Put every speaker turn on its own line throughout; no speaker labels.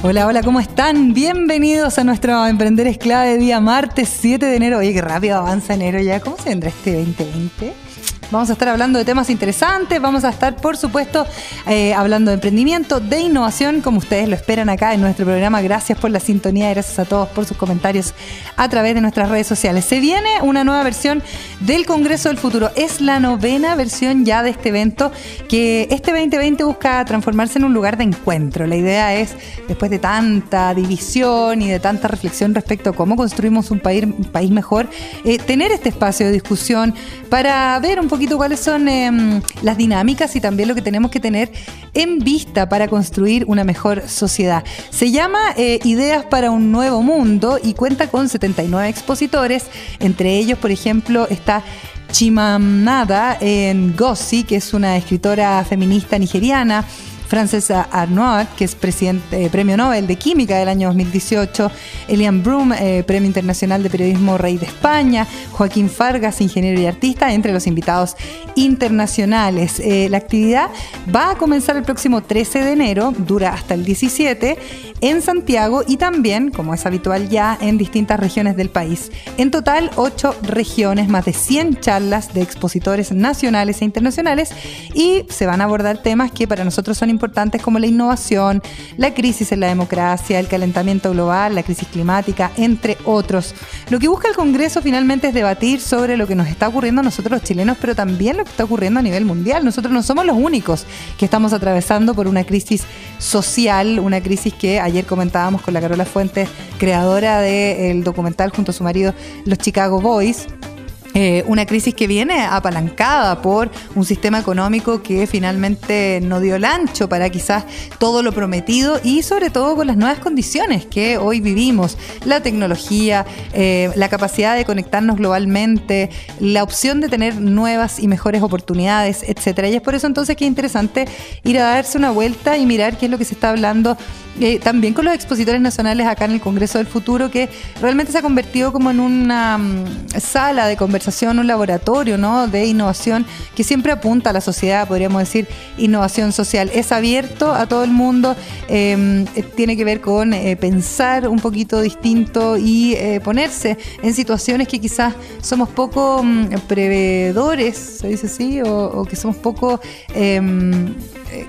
Hola, hola, ¿cómo están? Bienvenidos a nuestro Emprender es clave día martes 7 de enero. Oye, qué rápido avanza enero ya. ¿Cómo se vendrá este 2020? Vamos a estar hablando de temas interesantes, vamos a estar, por supuesto, eh, hablando de emprendimiento, de innovación, como ustedes lo esperan acá en nuestro programa. Gracias por la sintonía, gracias a todos por sus comentarios a través de nuestras redes sociales. Se viene una nueva versión del Congreso del Futuro. Es la novena versión ya de este evento que este 2020 busca transformarse en un lugar de encuentro. La idea es, después de tanta división y de tanta reflexión respecto a cómo construimos un país, mejor, eh, tener este espacio de discusión para ver un poco poquito cuáles son em, las dinámicas y también lo que tenemos que tener en vista para construir una mejor sociedad. Se llama eh, Ideas para un Nuevo Mundo y cuenta con 79 expositores, entre ellos, por ejemplo, está Chimamanda Ngozi, que es una escritora feminista nigeriana, Frances Arnold, que es presidente, eh, premio Nobel de Química del año 2018, Elian Broom, eh, premio internacional de periodismo Rey de España, Joaquín Fargas, ingeniero y artista, entre los invitados internacionales. Eh, la actividad va a comenzar el próximo 13 de enero, dura hasta el 17 en Santiago y también, como es habitual ya, en distintas regiones del país. En total, ocho regiones, más de 100 charlas de expositores nacionales e internacionales y se van a abordar temas que para nosotros son importantes como la innovación, la crisis en la democracia, el calentamiento global, la crisis climática, entre otros. Lo que busca el Congreso finalmente es debatir sobre lo que nos está ocurriendo a nosotros los chilenos, pero también lo que está ocurriendo a nivel mundial. Nosotros no somos los únicos que estamos atravesando por una crisis social, una crisis que ayer comentábamos con la Carola Fuentes, creadora del documental junto a su marido Los Chicago Boys, eh, una crisis que viene apalancada por un sistema económico que finalmente no dio el ancho para quizás todo lo prometido y sobre todo con las nuevas condiciones que hoy vivimos, la tecnología, eh, la capacidad de conectarnos globalmente, la opción de tener nuevas y mejores oportunidades, etcétera. Y es por eso entonces que es interesante ir a darse una vuelta y mirar qué es lo que se está hablando eh, también con los expositores nacionales acá en el Congreso del Futuro, que realmente se ha convertido como en una mm, sala de conversación, un laboratorio ¿no? de innovación que siempre apunta a la sociedad, podríamos decir, innovación social. Es abierto a todo el mundo, em, eh, tiene que ver con eh, pensar un poquito distinto y ponerse en situaciones que quizás somos poco mm, prevedores, se dice así, o, o que somos poco em,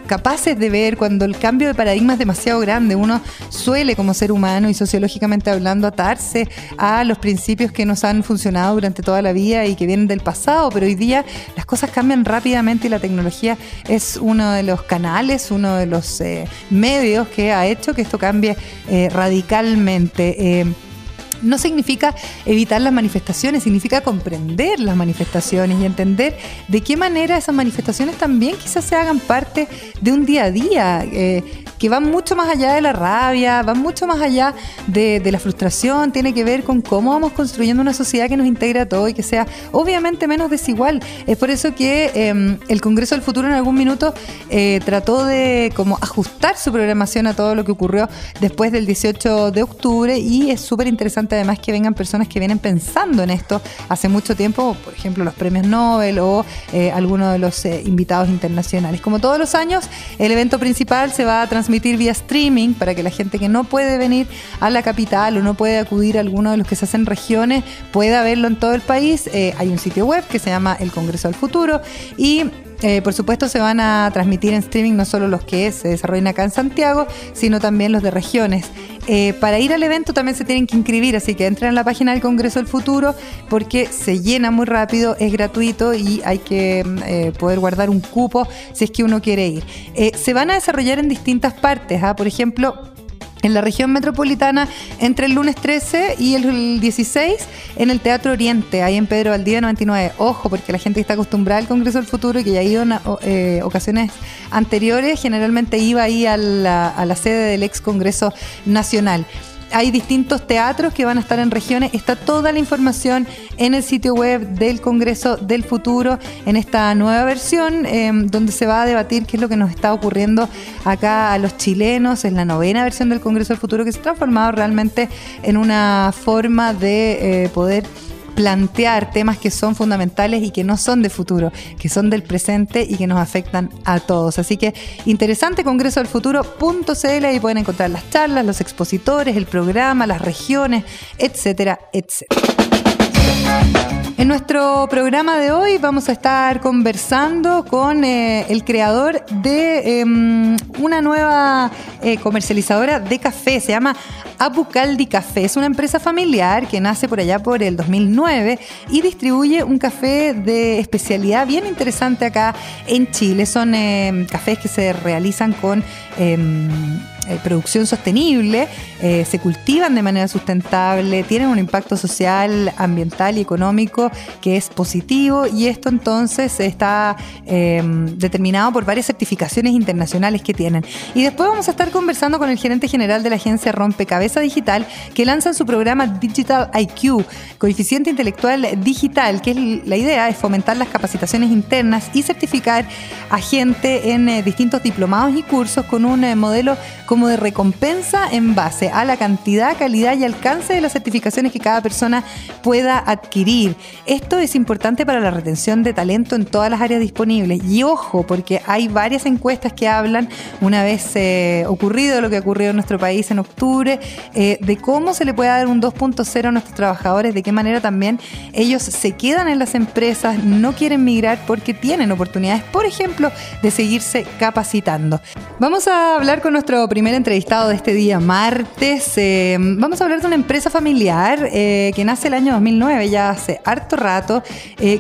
capaces de ver cuando el cambio de paradigma es demasiado grande. Uno suele, como ser humano y sociológicamente hablando, atarse a los principios que nos han funcionado durante toda la vida y que vienen del pasado, pero hoy día las cosas cambian rápidamente y la tecnología es uno de los canales, uno de los eh, medios que ha hecho que esto cambie eh, radicalmente. No significa evitar las manifestaciones, significa comprender las manifestaciones y entender de qué manera esas manifestaciones también quizás se hagan parte de un día a día. Eh, que van mucho más allá de la rabia, van mucho más allá de, la frustración, tiene que ver con cómo vamos construyendo una sociedad que nos integre a todo y que sea obviamente menos desigual. Es por eso que em, el Congreso del Futuro en algún minuto eh, trató de como ajustar su programación a todo lo que ocurrió después del 18 de octubre y es súper interesante además que vengan personas que vienen pensando en esto hace mucho tiempo, por ejemplo los premios Nobel o eh, algunos de los eh, invitados internacionales. Como todos los años, el evento principal se va a transmitir vía streaming para que la gente que no puede venir a la capital o no puede acudir a alguno de los que se hacen regiones pueda verlo en todo el país. Eh, hay un sitio web que se llama El Congreso del Futuro y eh, por supuesto, se van a transmitir en streaming no solo los que se desarrollan acá en Santiago, sino también los de regiones. Eh, para ir al evento también se tienen que inscribir, así que entren a la página del Congreso del Futuro porque se llena muy rápido, es gratuito y hay que eh, poder guardar un cupo si es que uno quiere ir. se van a desarrollar en distintas partes, ¿ah? por ejemplo, en la región metropolitana entre el lunes 13 y el 16 en el Teatro Oriente, ahí en Pedro Valdivia 99. Ojo, porque la gente que está acostumbrada al Congreso del Futuro y que ya ha ido en eh, ocasiones anteriores, generalmente iba ahí a la, a la sede del ex Congreso Nacional. Hay distintos teatros que van a estar en regiones. Está toda la información en el sitio web del Congreso del Futuro, en esta nueva versión, em, donde se va a debatir qué es lo que nos está ocurriendo acá a los chilenos. Es la novena versión del Congreso del Futuro que se ha transformado realmente en una forma de eh, poder plantear temas que son fundamentales y que no son de futuro, que son del presente y que nos afectan a todos. Así que interesante Congreso del Futuro.cl, ahí pueden encontrar las charlas, los expositores, el programa, las regiones, etcétera, etcétera. En nuestro programa de hoy vamos a estar conversando con eh, el creador de em, una nueva eh, comercializadora de café, se llama Apucaldi Café. Es una empresa familiar que nace por allá por el 2009 y distribuye un café de especialidad bien interesante acá en Chile. Son em, cafés que se realizan con em, eh, producción sostenible, eh, se cultivan de manera sustentable, tienen un impacto social, ambiental y económico que es positivo y esto entonces está em, determinado por varias certificaciones internacionales que tienen. Y después vamos a estar conversando con el gerente general de la agencia Digital que lanzan su programa Digital IQ, coeficiente intelectual digital, que es la idea es fomentar las capacitaciones internas y certificar a gente en eh, distintos diplomados y cursos con un modelo como de recompensa en base a la cantidad, calidad y alcance de las certificaciones que cada persona pueda adquirir. Esto es importante para la retención de talento en todas las áreas disponibles. Y ojo, porque hay varias encuestas que hablan, una vez eh, ocurrido lo que ocurrió en nuestro país en octubre, eh, de cómo se le puede dar un 2.0 a nuestros trabajadores, de qué manera también ellos se quedan en las empresas, no quieren migrar porque tienen oportunidades, por ejemplo, de seguirse capacitando. Vamos a hablar con nuestro primer entrevistado de este día, martes. Eh, vamos a hablar de una empresa familiar eh, que nace el año 2009, ya hace harto rato,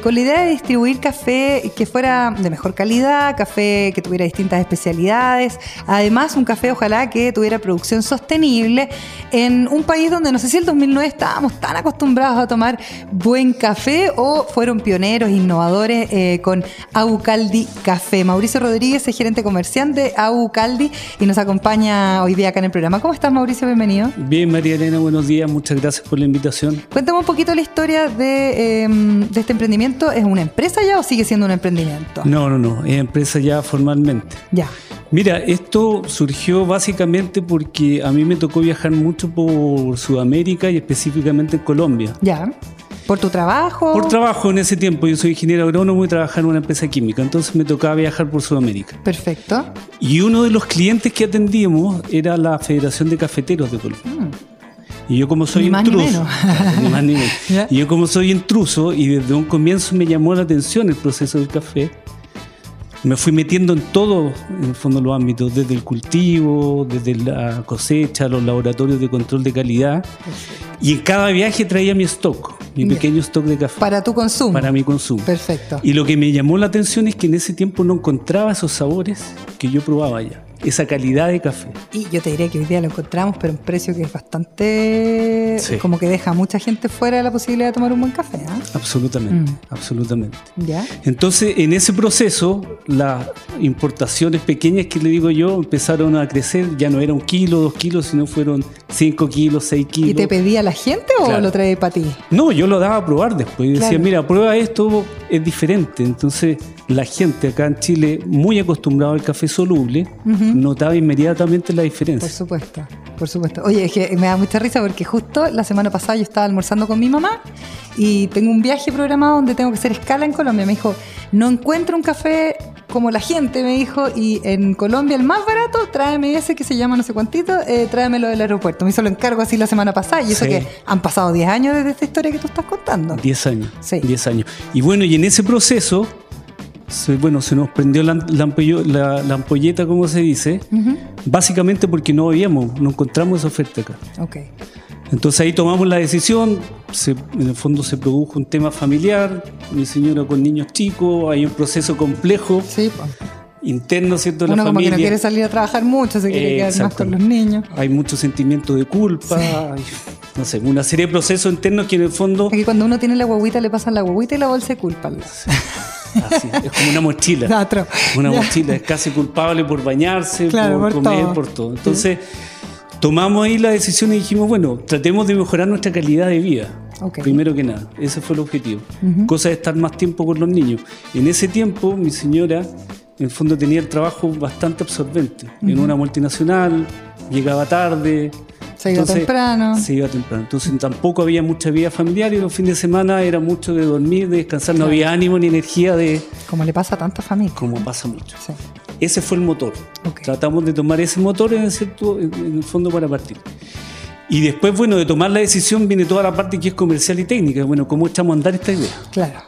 con la idea de distribuir café que fuera de mejor calidad, café que tuviera distintas especialidades, además un café ojalá que tuviera producción sostenible en un país donde no sé si el 2009 estábamos tan acostumbrados a tomar buen café o fueron pioneros, innovadores con Aucaldi Café. Mauricio Rodríguez es gerente comercial de Aucaldi y nos acompaña hoy día acá en el programa. ¿Cómo estás, Mauricio? Bienvenido.
Bien, María Elena, buenos días. Muchas gracias por la invitación.
Cuéntame un poquito la historia de, em, de este emprendimiento. ¿Es una empresa ya o sigue siendo un emprendimiento?
No, no, no. Es empresa ya formalmente.
Ya.
Mira, esto surgió básicamente porque a mí me tocó viajar mucho por Sudamérica y específicamente en Colombia.
Ya. ¿Por tu trabajo?
Por trabajo en ese tiempo. Yo soy ingeniero agrónomo y trabajaba en una empresa química. Entonces me tocaba viajar por Sudamérica.
Perfecto.
Y uno de los clientes que atendíamos era la Federación de Cafeteros de Colombia.
Mm.
Y yo como soy
Ni más ni
intruso, ni más ni menos. Y yo como soy intruso y desde un comienzo me llamó la atención el proceso del café, me fui metiendo en todo, en el fondo, los ámbitos, desde el cultivo, desde la cosecha, los laboratorios de control de calidad. Y en cada viaje traía mi stock, mi
Ya.
pequeño stock de café
Para tu consumo.
para mi consumo.
Perfecto.
Y lo que me llamó la atención es que en ese tiempo no encontraba esos sabores que yo probaba allá, esa calidad de café.
Y yo te diría que hoy día lo encontramos, pero un precio que es bastante.
Sí.
como que deja a mucha gente fuera de la posibilidad de tomar un buen café. ¿ah?
Absolutamente,
Mm.
absolutamente.
¿Ya?
Entonces, en ese proceso, las importaciones pequeñas que le digo yo empezaron a crecer. Ya no era un kilo, dos kilos, sino fueron cinco kilos, seis kilos.
¿Y te pedía la gente o
Claro.
lo trae para ti?
No, yo lo daba a probar después. Y decía, mira, prueba esto, es diferente. Entonces, la gente acá en Chile, muy acostumbrada al café soluble, notaba inmediatamente la
Por
diferencia.
supuesto, por supuesto. Oye, es que me da mucha risa porque justo la semana pasada yo estaba almorzando con mi mamá y tengo un viaje programado donde tengo que hacer escala en Colombia. Me dijo, no encuentro un café como la gente, me dijo, y en Colombia el más barato, tráeme ese que se llama no sé cuántito, eh, tráemelo del aeropuerto. Me hizo lo encargo así la semana pasada y eso
Sí.
que han pasado 10 años desde esta historia que tú estás contando.
10 años.
Sí.
10 años. Y bueno, y en ese proceso, se, bueno, se nos prendió la, la ampollo- la- la ampolleta, como se dice,
Ujú.
básicamente porque no habíamos, no encontramos esa oferta acá.
Ok.
Entonces ahí tomamos la decisión, se- en el fondo se produjo un tema familiar, mi señora con niños chicos, hay un proceso complejo,
Sí, pues.
interno, ¿cierto?
Uno
la
como que
familia.
no quiere salir a trabajar mucho, se quiere quedar más con los niños.
Hay mucho sentimiento de culpa, hay, no sé, una serie de procesos internos que en el fondo
Aquí cuando uno tiene la guaguita le pasan la guaguita y la bolsa de culpa.
Así, es como una mochila.
Otro.
Una
Ya.
mochila, es casi culpable por bañarse,
Claro,
por,
por
comer,
todo.
por todo. Entonces, tomamos ahí la decisión y dijimos, bueno, tratemos de mejorar nuestra calidad de vida. Primero que nada, ese fue el objetivo. Cosa de estar más tiempo con los niños. En ese tiempo, mi señora, en el fondo, tenía el trabajo bastante absorbente. En una multinacional, llegaba tarde.
Se iba temprano.
Se iba temprano. Entonces tampoco había mucha vida familiar y los fines de semana era mucho de dormir, de descansar. No
Claro.
había ánimo ni energía de
Como le pasa a tantas familias.
como pasa mucho.
Sí.
Ese fue el motor. Tratamos de tomar ese motor en el, cierto- en el fondo para partir. Y después, bueno, de tomar la decisión viene toda la parte que es comercial y técnica. Bueno, ¿cómo echamos a andar esta idea?
Claro.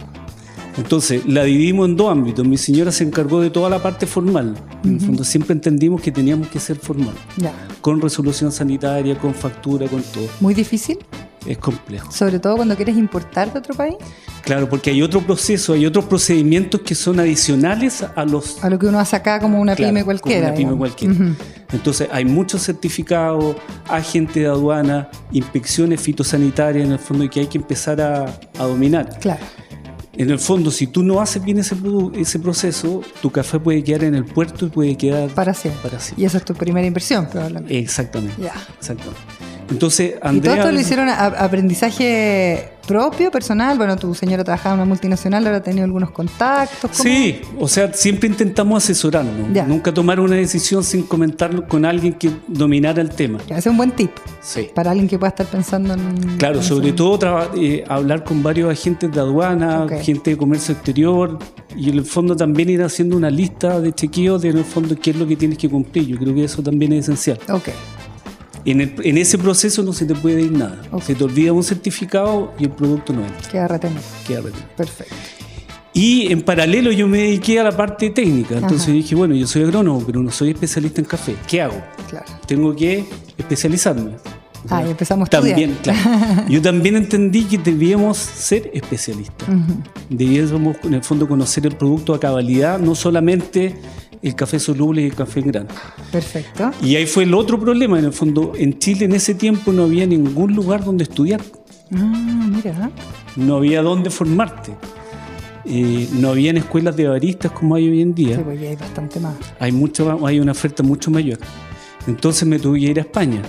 Entonces, la dividimos en dos ámbitos. Mi señora se encargó de toda la parte formal. En el fondo, siempre entendimos que teníamos que ser formal.
Ya.
Con resolución sanitaria, con factura, con todo.
Muy difícil,
Es complejo.
sobre todo cuando quieres importar de otro país,
Claro, porque hay otro proceso, hay otros procedimientos que son adicionales a los
a lo que uno hace acá como una
Claro,
pyme
como
cualquiera.
una pyme cualquiera. Entonces hay muchos certificados, agentes de aduana, inspecciones fitosanitarias en el fondo y que hay que empezar a, a dominar.
Claro.
En el fondo, si tú no haces bien ese, ese proceso, tu café puede quedar en el puerto y puede quedar
Para siempre.
para siempre.
Y esa es tu primera inversión, probablemente.
Exactamente.
Ya.
Exactamente. Entonces,
¿Y todo
Andrea.
esto lo hicieron a- aprendizaje propio, personal? Bueno, tu señora trabajaba en una multinacional, habrá tenido algunos contactos. ¿cómo?
Sí, o sea, siempre intentamos asesorarnos.
Ya.
Nunca tomar una decisión sin comentarlo con alguien que dominara el tema.
Ya, Ese es un buen tip
Sí.
para alguien que pueda estar pensando en.
Claro,
en
sobre
eso.
todo eh, hablar con varios agentes de aduana,
Ok.
gente de comercio exterior y en el fondo también ir haciendo una lista de chequeos de en el fondo qué es lo que tienes que cumplir. Yo creo que eso también es esencial.
Ok,
En, el- en ese proceso no se te puede ir nada. Se te olvida un certificado y el producto no entra.
queda retenido.
Queda retenido.
Perfecto.
Y en paralelo yo me dediqué a la parte técnica. Entonces
Ajá.
dije, bueno, yo soy agrónomo, pero no soy especialista en café. ¿Qué hago?
Claro.
Tengo que especializarme.
Ah, y empezamos a.
También, claro. Yo también entendí que debíamos ser especialistas. Debíamos, en el fondo, conocer el producto a cabalidad, no solamente el café soluble y el café grano.
Perfecto.
Y ahí fue el otro problema, en el fondo, en Chile en ese tiempo no había ningún lugar donde estudiar,
Ah, mira.
no había donde formarte. Eh, no habían escuelas de baristas como hay hoy en día.
Sí, pues ya hay bastante más.
hay mucho hay una oferta mucho mayor. Entonces me tuve que ir a España,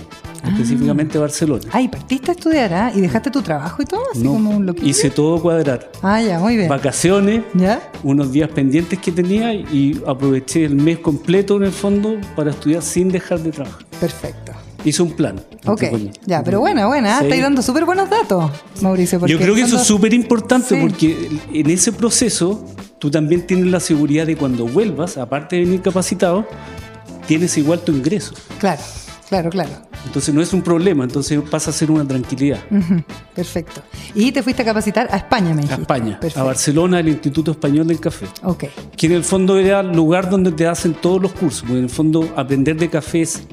específicamente a Barcelona.
Ah, y partiste a estudiar, ¿ah? ¿Y dejaste tu trabajo y todo? Así
No,
como un loquillo.
hice todo cuadrar.
Ah, ya, muy bien.
Vacaciones,
¿Ya?
unos días pendientes que tenía y aproveché el mes completo en el fondo para estudiar sin dejar de trabajar.
Perfecto.
Hice un plan.
Ok, ya, pero buena, buena. ¿ah?
Sí.
Estáis dando súper buenos datos, Mauricio.
Yo creo que eso es súper importante
Sí.
porque en ese proceso tú también tienes la seguridad de cuando vuelvas, aparte de venir capacitado, tienes igual tu ingreso.
Claro, claro, claro.
Entonces no es un problema, entonces pasa a ser una tranquilidad.
Perfecto. Y te fuiste a capacitar a España, me
A
dijiste.
España, a. Barcelona, al Instituto Español del Café.
Ok,
que en el fondo era el lugar donde te hacen todos los cursos, porque en el fondo aprender de café es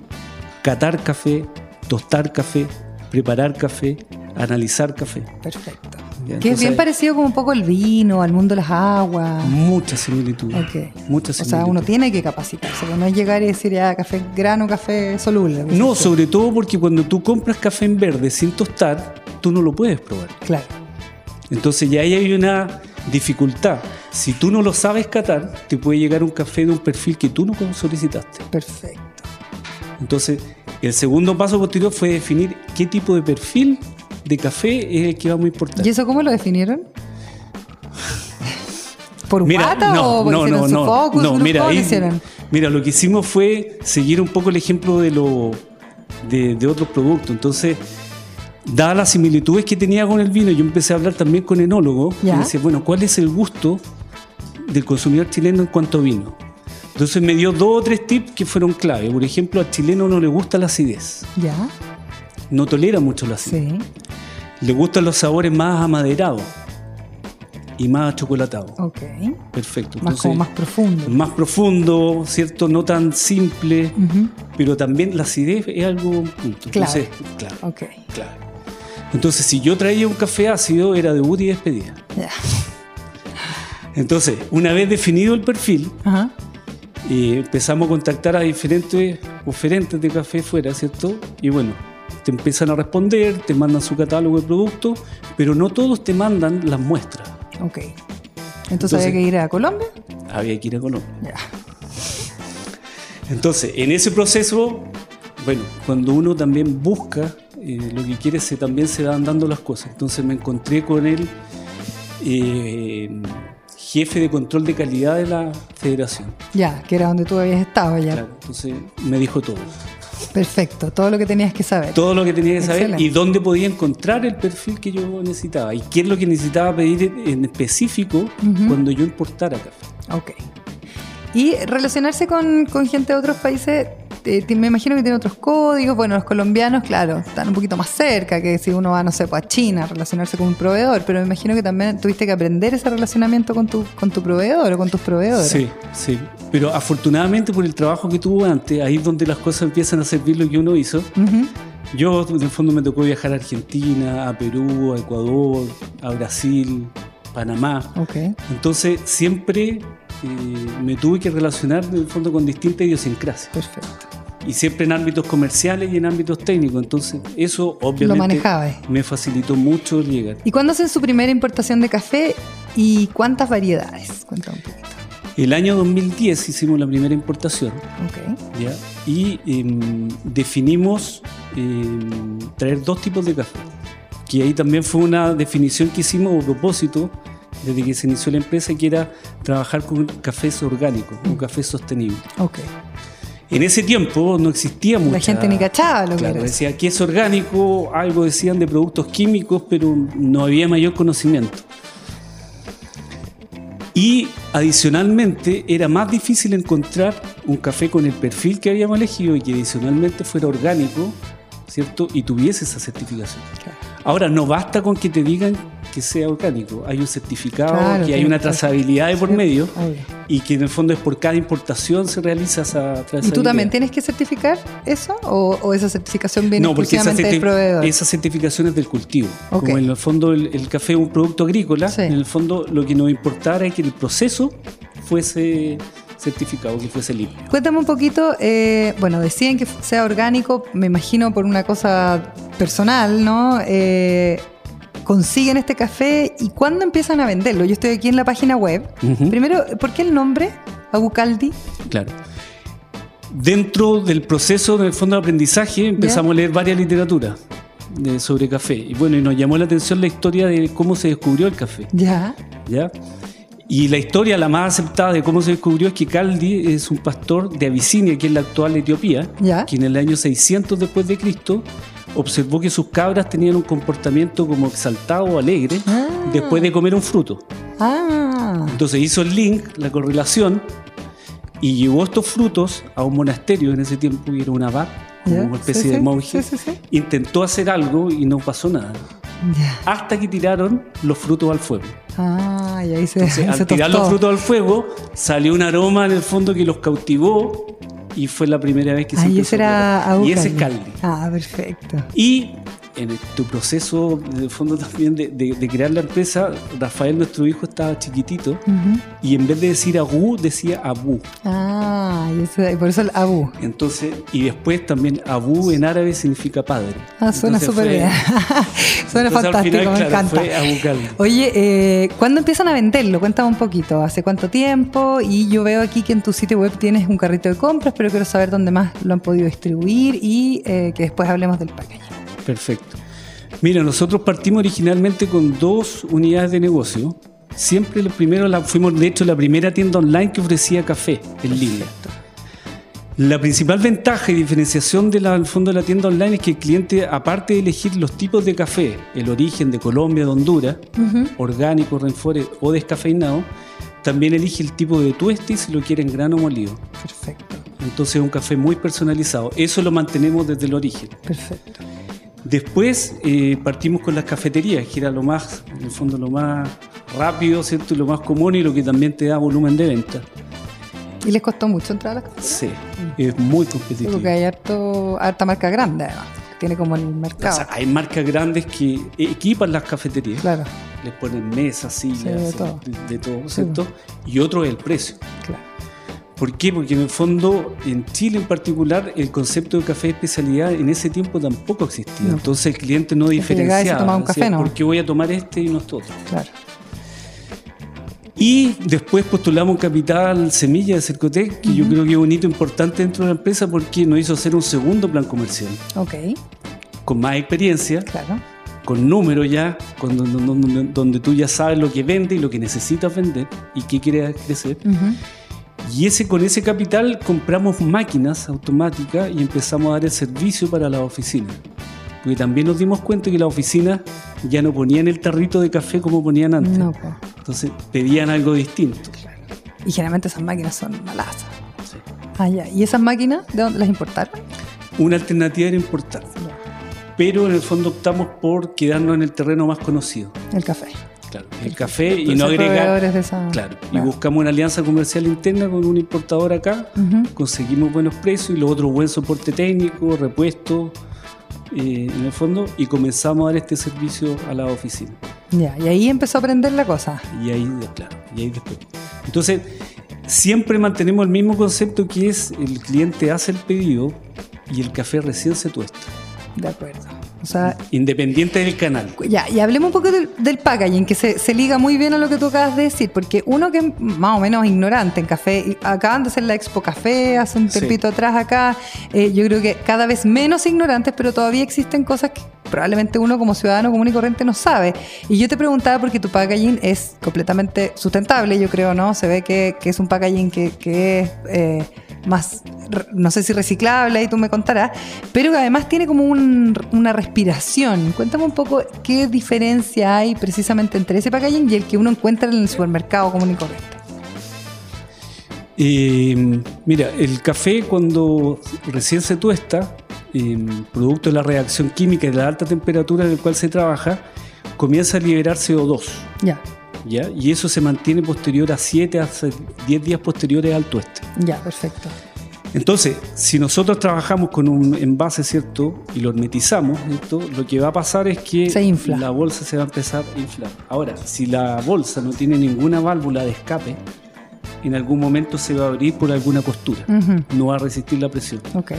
catar café, tostar café, preparar café, analizar café.
perfecto. Que es bien parecido como un poco el vino, al mundo de las aguas.
Muchas similitudes.
Ok.
Muchas
O sea, uno
similitudes.
tiene que capacitarse, pues no es llegar y decir ya café grano, café soluble.
No,
dices tú.
sobre todo porque cuando tú compras café en verde sin tostar, tú no lo puedes probar.
Claro,
Entonces ya ahí hay una dificultad. Si tú no lo sabes catar, te puede llegar un café de un perfil que tú no solicitaste.
perfecto.
Entonces, el segundo paso posterior fue definir qué tipo de perfil de café es el que vamos a importar.
¿Y eso cómo lo definieron? ¿Por guata o su focus?
no,
¿Cómo
mira, ahí- mira, lo que hicimos fue seguir un poco el ejemplo de, lo, de, de otros productos. Entonces, dadas las similitudes que tenía con el vino, yo empecé a hablar también con enólogos y decía, bueno, ¿cuál es el gusto del consumidor chileno en cuanto a vino? Entonces me dio dos o tres tips que fueron clave. Por ejemplo, al chileno no le gusta la acidez,
Ya,
no tolera mucho la acidez.
sí.
Le gustan los sabores más amaderados y más achocolatados.
Ok.
Perfecto.
Más
Entonces,
como más profundo.
más profundo, ¿cierto? No tan simple, pero también la acidez es algo punto.
Clave.
Entonces, claro,
Ok.
claro. Entonces, si yo traía un café ácido, era debut y despedida. Entonces, una vez definido el perfil,
Ajá.
eh, empezamos a contactar a diferentes oferentes de café fuera, ¿cierto? Y bueno, te empiezan a responder, te mandan su catálogo de productos, pero no todos te mandan las muestras.
Ok. Entonces,
Entonces-
había que ir a Colombia.
Había que ir a Colombia.
Ya.
Entonces, en ese proceso bueno, cuando uno también busca eh, lo que quiere, se, también se van dando las cosas. Entonces me encontré con el eh, jefe de control de calidad de la federación.
Ya, que era donde tú habías estado ya.
Claro, entonces me dijo todo.
Perfecto, todo lo que tenías que saber.
Todo lo que tenía que saber
Excelente.
y dónde podía encontrar el perfil que yo necesitaba y qué es lo que necesitaba pedir en específico cuando yo importara café.
Ok. Y relacionarse con, con gente de otros países, eh, me imagino que tiene otros códigos. Bueno, los colombianos, claro, están un poquito más cerca que si uno va, no sé, pues, a China, a relacionarse con un proveedor. Pero me imagino que también tuviste que aprender ese relacionamiento con tu, con tu proveedor o con tus proveedores.
Sí, sí. Pero afortunadamente por el trabajo que tuvo antes, ahí es donde las cosas empiezan a servir lo que uno hizo. Yo, en el fondo, me tocó viajar a Argentina, a Perú, a Ecuador, a Brasil, Panamá.
Ok.
Entonces, siempre eh, me tuve que relacionar, en el fondo, con distintas idiosincrasias.
Perfecto.
Y siempre en ámbitos comerciales y en ámbitos técnicos. Entonces, eso obviamente
manejabas.
me facilitó mucho llegar.
¿Y cuándo hacen su primera importación de café y cuántas variedades? Cuéntame un poquito.
El año 2010 hicimos la primera importación.
Ok.
¿ya? Y em, definimos em, traer dos tipos de café. Que ahí también fue una definición que hicimos a propósito desde que se inició la empresa, que era trabajar con cafés orgánicos, con café sostenible.
Ok.
En ese tiempo no existía mucha...
La gente ni cachaba lo que
Claro,
era. eso.
decía que es orgánico, algo decían de productos químicos, pero no había mayor conocimiento. Y adicionalmente era más difícil encontrar un café con el perfil que habíamos elegido y que adicionalmente fuera orgánico, ¿cierto? Y tuviese esa certificación.
Claro.
Ahora, no basta con que te digan que sea orgánico, hay un certificado,
Claro,
que hay una trazabilidad de por medio
obvio.
y que en el fondo es por cada importación se realiza esa trazabilidad.
¿Y tú también tienes que certificar eso? ¿O, o esa certificación viene
No, porque esa,
exclusivamente del
certi-
proveedor?
esa certificación es del cultivo.
Ok.
Como en el fondo el, el café es un producto agrícola,
Sí.
en el fondo lo que nos importara es que el proceso fuese certificado, que fuese limpio.
Cuéntame un poquito, eh, bueno, decían que sea orgánico, me imagino por una cosa personal, ¿no? Eh, consiguen este café y ¿cuándo empiezan a venderlo? Yo estoy aquí en la página web. Primero, ¿por qué el nombre? Agucaldi.
Claro. Dentro del proceso del fondo de aprendizaje empezamos a leer varias literaturas de- sobre café. Y bueno, y nos llamó la atención la historia de cómo se descubrió el café.
Ya.
¿ya? Y la historia, la más aceptada de cómo se descubrió es que Caldi es un pastor de Abisinia, que es la actual Etiopía,
Ya.
que en el año 600 después de Cristo observó que sus cabras tenían un comportamiento como exaltado o alegre
Ah.
después de comer un fruto.
Ah.
Entonces hizo el link, la correlación, y llevó estos frutos a un monasterio en ese tiempo, y era un abad, como
Ya.
una especie
Sí,
de monje.
Sí, sí, sí.
Intentó hacer algo y no pasó nada, Hasta que tiraron los frutos al fuego.
Ah, y ahí se,
Entonces, al tirar los frutos al fuego, salió un aroma en el fondo que los cautivó y fue la primera vez que se
Ah, y ese
a
era.
Y ese es. Caldi.
Ah, perfecto.
Y en tu proceso, fondo también, de, de- de crear la empresa, Rafael, nuestro hijo, estaba chiquitito y en vez de decir Agu, decía Abu.
Ah, y, por eso el Abu.
Entonces, y después también Abu en árabe significa padre.
Ah, suena súper bien. suena
entonces
fantástico,
final,
me
claro,
encanta. Oye, eh, ¿cuándo empiezan a venderlo? Cuéntame un poquito. ¿Hace cuánto tiempo? Y yo veo aquí que en tu sitio web tienes un carrito de compras, pero quiero saber dónde más lo han podido distribuir y eh, que después hablemos del packaging.
Perfecto. Mira, nosotros partimos originalmente con dos unidades de negocio. Siempre lo primero la, fuimos, de hecho, la primera tienda online que ofrecía café en línea. La principal ventaja y diferenciación del fondo de la tienda online es que el cliente, aparte de elegir los tipos de café, el origen de Colombia, de Honduras, orgánico, renfore o descafeinado, también elige el tipo de tueste y si lo quiere en grano molido.
Perfecto,
Entonces es un café muy personalizado. Eso lo mantenemos desde el origen.
perfecto.
Después eh, partimos con las cafeterías, que era lo más, en el fondo, lo más rápido, ¿cierto? Y lo más común y lo que también te da volumen de venta.
¿Y les costó mucho entrar a la café?
Sí, es muy competitivo.
porque hay harto, harta marca grande, además. Tiene como el
O
mercado.
sea, hay marcas grandes que equipan las cafeterías,
claro,
les ponen mesas, sillas,
Sí, de todo.
de, todo,
Sí.
¿cierto? Y otro es el precio.
claro.
¿Por qué? Porque en el fondo, en Chile en particular, el concepto de café de especialidad en ese tiempo tampoco existía.
No.
Entonces el cliente no diferenciaba.
un café, ¿no?
¿Por qué voy a tomar este y no este otro?
claro.
Y después postulamos un capital semilla de Cercotec, que yo creo que es un hito importante dentro de la empresa porque nos hizo hacer un segundo plan comercial,
Ok,
con más experiencia,
claro.
con números ya, con, donde, donde- donde tú ya sabes lo que vende y lo que necesitas vender y qué quieres crecer.
Ujú.
Y ese, con ese capital compramos máquinas automáticas y empezamos a dar el servicio para las oficinas. Porque también nos dimos cuenta que las oficinas ya no ponían el tarrito de café como ponían antes.
No, po.
Entonces pedían algo distinto.
Y generalmente esas máquinas son malazas. Ah, ya. ¿Y esas máquinas de dónde las importaron?
Una alternativa era importante. Pero en el fondo optamos por quedarnos en el terreno más conocido.
El café.
Claro, el café y no agregar.
proveedores de esa-
Claro, y
Claro.
buscamos una alianza comercial interna con un importador acá. Conseguimos buenos precios y lo otro buen soporte técnico, repuesto, eh, en el fondo, y comenzamos a dar este servicio a la oficina.
Ya, y ahí empezó a aprender la cosa.
Y ahí, claro, y ahí después. Entonces, siempre mantenemos el mismo concepto que es el cliente hace el pedido y el café recién se tuesta,
De acuerdo. O sea,
independiente del canal.
Ya, y hablemos un poco del, del packaging, que se, se liga muy bien a lo que tú acabas de decir, porque uno que es más o menos ignorante en café, acaban de hacer la Expo Café hace un
Sí.
tiempito atrás acá, eh, yo creo que cada vez menos ignorantes, pero todavía existen cosas que probablemente uno como ciudadano común y corriente no sabe. Y yo te preguntaba porque tu packaging es completamente sustentable, yo creo, ¿no? Se ve que, que es un packaging que, que es eh, más, no sé si reciclable, ahí tú me contarás, pero que además tiene como un- una respiración. Cuéntame un poco qué diferencia hay precisamente entre ese packaging y el que uno encuentra en el supermercado común y corriente.
Eh, mira, el café cuando recién se tuesta, eh, producto de la reacción química y de la alta temperatura en la cual se trabaja, comienza a liberar CO2.
Ya,
¿ya? Y eso se mantiene posterior a 7 a 10 días posteriores al tueste.
ya, perfecto.
Entonces, si nosotros trabajamos con un envase, ¿cierto? Y lo hermetizamos, ¿cierto? Lo que va a pasar es que
Se infla.
la bolsa se va a empezar a inflar. Ahora, si la bolsa no tiene ninguna válvula de escape, en algún momento se va a abrir por alguna costura. No va a resistir la presión.
Ok.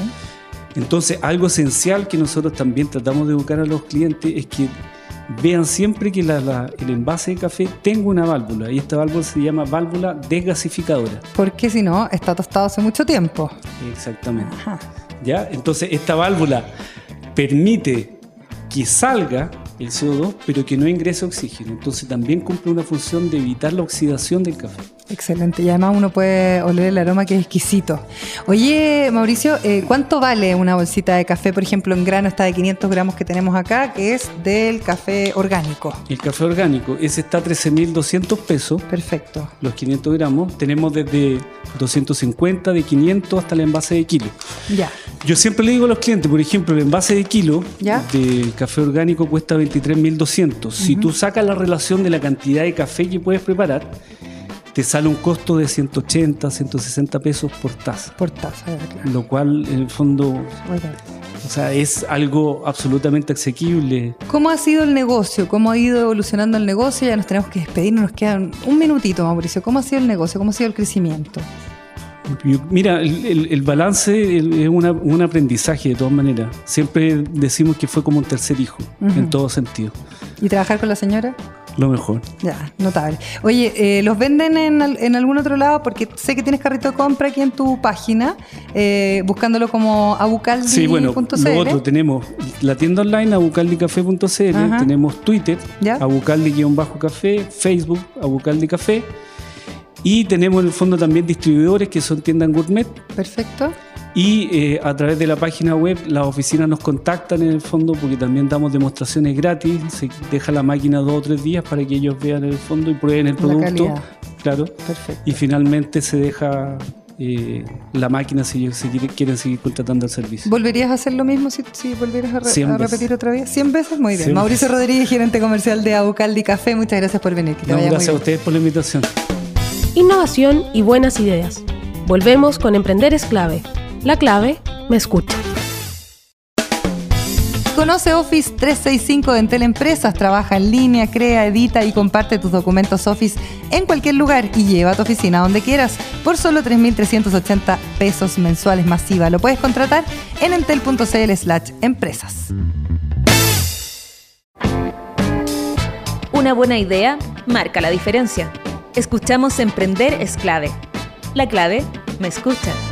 Entonces, algo esencial que nosotros también tratamos de educar a los clientes es que vean siempre que la- la- el envase de café tenga una válvula y esta válvula se llama válvula desgasificadora.
Porque si no, está tostado hace mucho tiempo.
Exactamente.
Ajá.
¿Ya? Entonces, esta válvula permite que salga el CO2, pero que no ingrese oxígeno. Entonces, también cumple una función de evitar la oxidación del café.
Excelente. Y además uno puede oler el aroma que es exquisito. Oye, Mauricio, eh, ¿cuánto vale una bolsita de café, por ejemplo, en grano, esta de 500 gramos que tenemos acá, que es del café orgánico?
El café orgánico, ese está a 13.200 pesos.
Perfecto.
Los 500 gramos, tenemos desde 250, de 500 hasta el envase de kilo.
Ya.
Yo siempre le digo a los clientes, por ejemplo, el envase de kilo
¿Ya?
de café orgánico cuesta 23.200. Si tú sacas la relación de la cantidad de café que puedes preparar, te sale un costo de 180, 160 pesos por taza.
Por taza, claro.
Lo cual, en el fondo, o sea, es algo absolutamente asequible.
¿Cómo ha sido el negocio? ¿Cómo ha ido evolucionando el negocio? Ya nos tenemos que despedir, nos quedan un minutito, Mauricio. ¿Cómo ha sido el negocio? ¿Cómo ha sido el crecimiento?
Mira, el, el- balance es una- un aprendizaje de todas maneras. Siempre decimos que fue como un tercer hijo, en todo sentido.
¿Y trabajar con la señora?
Lo mejor.
Ya, notable. Oye, eh, ¿los venden en, al- en algún otro lado? Porque sé que tienes carrito de compra aquí en tu página, eh, buscándolo como abucaldi.cl.
Sí, bueno, lo otro, tenemos la tienda online abucaldicafé.cl, tenemos Twitter, abucaldi-café, Facebook, abucaldicafé, y tenemos en el fondo también distribuidores que son tiendas gourmet,
Perfecto.
y eh, a través de la página web las oficinas nos contactan en el fondo porque también damos demostraciones gratis, se deja la máquina dos o tres días para que ellos vean el fondo y prueben el producto, claro,
Perfecto.
y finalmente se deja eh, la máquina si ellos quieren seguir contratando el servicio.
¿Volverías a hacer lo mismo si, si volvieras a, re-
Cien
a
veces.
repetir otra vez? ¿100 veces? Muy bien.
Cien
Mauricio
veces.
Rodríguez, gerente comercial de Abucaldi Café, muchas gracias por venir. Que te
No,
vaya muy
gracias a ustedes por la invitación.
Innovación y buenas ideas. Volvemos con Emprender es clave. La clave me escucha.
Conoce Office 365 de Entel Empresas, trabaja en línea, crea, edita y comparte tus documentos Office en cualquier lugar y lleva a tu oficina donde quieras por solo 3.380 pesos mensuales masiva. Lo puedes contratar en entel.cl slash empresas.
Una buena idea marca la diferencia. Escuchamos Emprender es clave. La clave me escucha.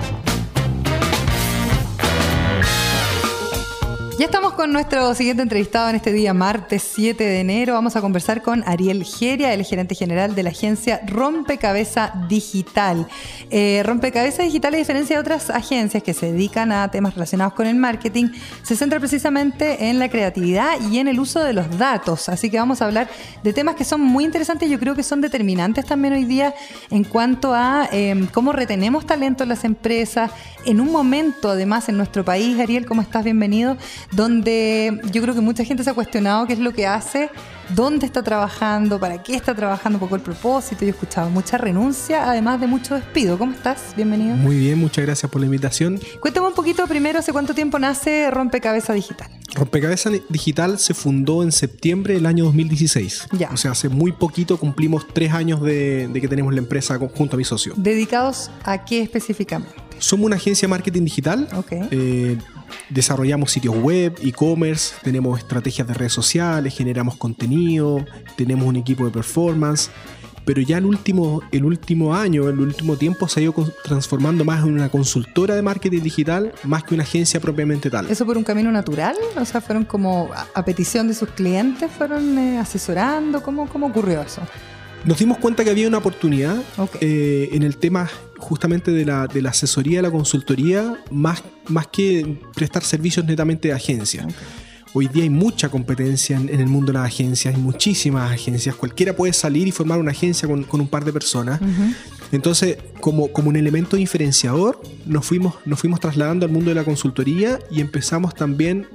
Ya estamos con nuestro siguiente entrevistado en este día, martes 7 de enero. Vamos a conversar con Ariel Geria, el gerente general de la agencia Rompecabeza Digital. Eh, Rompecabeza Digital, a diferencia de otras agencias que se dedican a temas relacionados con el marketing, se centra precisamente en la creatividad y en el uso de los datos. Así que vamos a hablar de temas que son muy interesantes. Yo creo que son determinantes también hoy día en cuanto a eh, cómo retenemos talento en las empresas. En un momento, además, en nuestro país, Ariel, ¿cómo estás? Bienvenido donde yo creo que mucha gente se ha cuestionado qué es lo que hace, dónde está trabajando, para qué está trabajando, un poco el propósito. Yo he escuchado mucha renuncia, además de mucho despido. ¿Cómo estás? Bienvenido.
Muy bien, muchas gracias por la invitación.
Cuéntame un poquito primero, ¿hace cuánto tiempo nace Rompecabezas Digital?
Rompecabezas Digital se fundó en septiembre del año 2016.
Ya.
O sea, hace muy poquito cumplimos tres años de, de que tenemos la empresa junto a mi socio.
¿Dedicados a qué específicamente?
Somos una agencia de marketing digital.
Ok.
Eh, desarrollamos sitios web, e-commerce, tenemos estrategias de redes sociales, generamos contenido, tenemos un equipo de performance. Pero ya el último, el último año, el último tiempo se ha ido transformando más en una consultora de marketing digital más que una agencia propiamente tal.
¿Eso por un camino natural? O sea, ¿fueron como a petición de sus clientes? ¿Fueron eh, asesorando? ¿Cómo, ¿Cómo ocurrió eso?
Nos dimos cuenta que había una oportunidad eh, en el tema justamente de la, de la asesoría, la consultoría, más, más que prestar servicios netamente de agencia. Hoy día hay mucha competencia en, en el mundo de las agencias, hay muchísimas agencias, cualquiera puede salir y formar una agencia con, con un par de personas. Entonces, como, como un elemento diferenciador, nos fuimos, nos fuimos trasladando al mundo de la consultoría y empezamos también,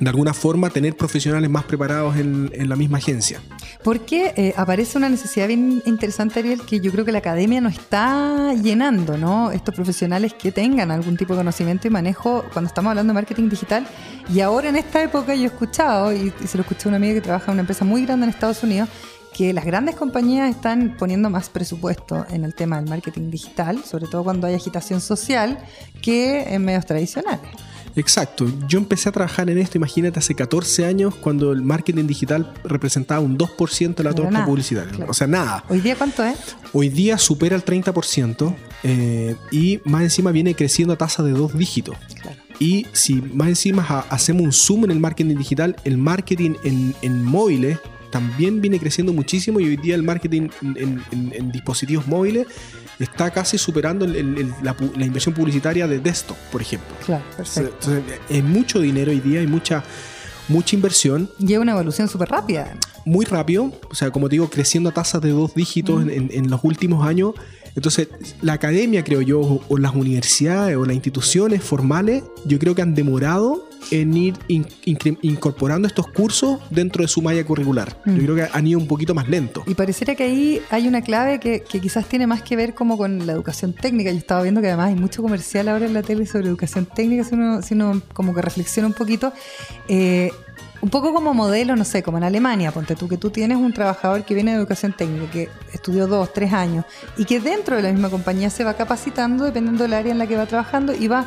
de alguna forma, tener profesionales más preparados en, en la misma agencia.
Porque eh, aparece una necesidad bien interesante, Ariel, que yo creo que la academia no está llenando, ¿no? Estos profesionales que tengan algún tipo de conocimiento y manejo cuando estamos hablando de marketing digital. Y ahora en esta época yo he escuchado, y, y se lo escuché a una amiga que trabaja en una empresa muy grande en Estados Unidos, que las grandes compañías están poniendo más presupuesto en el tema del marketing digital, sobre todo cuando hay agitación social, que en medios tradicionales.
Exacto, yo empecé a trabajar en esto, imagínate, hace 14 años cuando el marketing digital representaba un 2% de la torta publicitaria.
claro.
O sea, nada.
¿Hoy día cuánto es?
Hoy día supera el 30% eh, y más encima viene creciendo a tasa de dos dígitos.
Claro.
Y si más encima ha- hacemos un zoom en el marketing digital, el marketing en, en móviles también viene creciendo muchísimo y hoy día el marketing en, en- en dispositivos móviles está casi superando el- el- el- la, inversión publicitaria de desktop, por ejemplo.
Claro, perfecto.
Entonces, es mucho dinero hoy día, hay mucha, mucha inversión,
Lleva una evolución súper rápida.
muy rápido, o sea, como te digo, creciendo a tasas de dos dígitos en, en- en los últimos años. Entonces, la academia, creo yo, o, o las universidades o las instituciones formales, yo creo que han demorado en ir in- incorporando estos cursos dentro de su malla curricular.
Mm.
Yo creo que han ido un poquito más lento.
Y pareciera que ahí hay una clave que, que quizás tiene más que ver como con la educación técnica. Yo estaba viendo que además hay mucho comercial ahora en la tele sobre educación técnica, si uno, si uno como que reflexiona un poquito. Eh, un poco como modelo, no sé, como en Alemania, ponte tú, que tú tienes un trabajador que viene de educación técnica, que estudió dos, tres años, y que dentro de la misma compañía se va capacitando dependiendo del área en la que va trabajando y va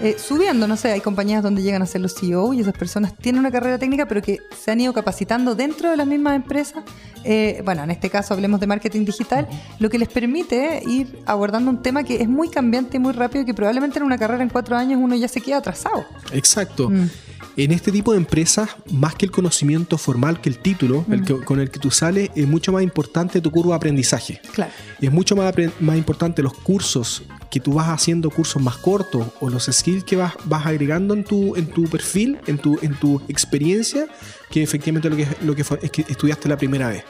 eh, subiendo, no sé, hay compañías donde llegan a ser los CEO y esas personas tienen una carrera técnica, pero que se han ido capacitando dentro de las mismas empresas. Eh, bueno, en este caso hablemos de marketing digital, lo que les permite ir abordando un tema que es muy cambiante y muy rápido y que probablemente en una carrera en cuatro años uno ya se queda atrasado.
Exacto.
Mm.
En este tipo de empresas, más que el conocimiento formal, que el título el que- con el que tú sales, es mucho más importante tu curva de aprendizaje.
Claro.
Y es mucho más importante los cursos que tú vas haciendo, cursos más cortos, o los skills que vas, vas agregando en tu, en tu perfil, en tu, en tu experiencia, que efectivamente lo que, lo que es que estudiaste la primera vez.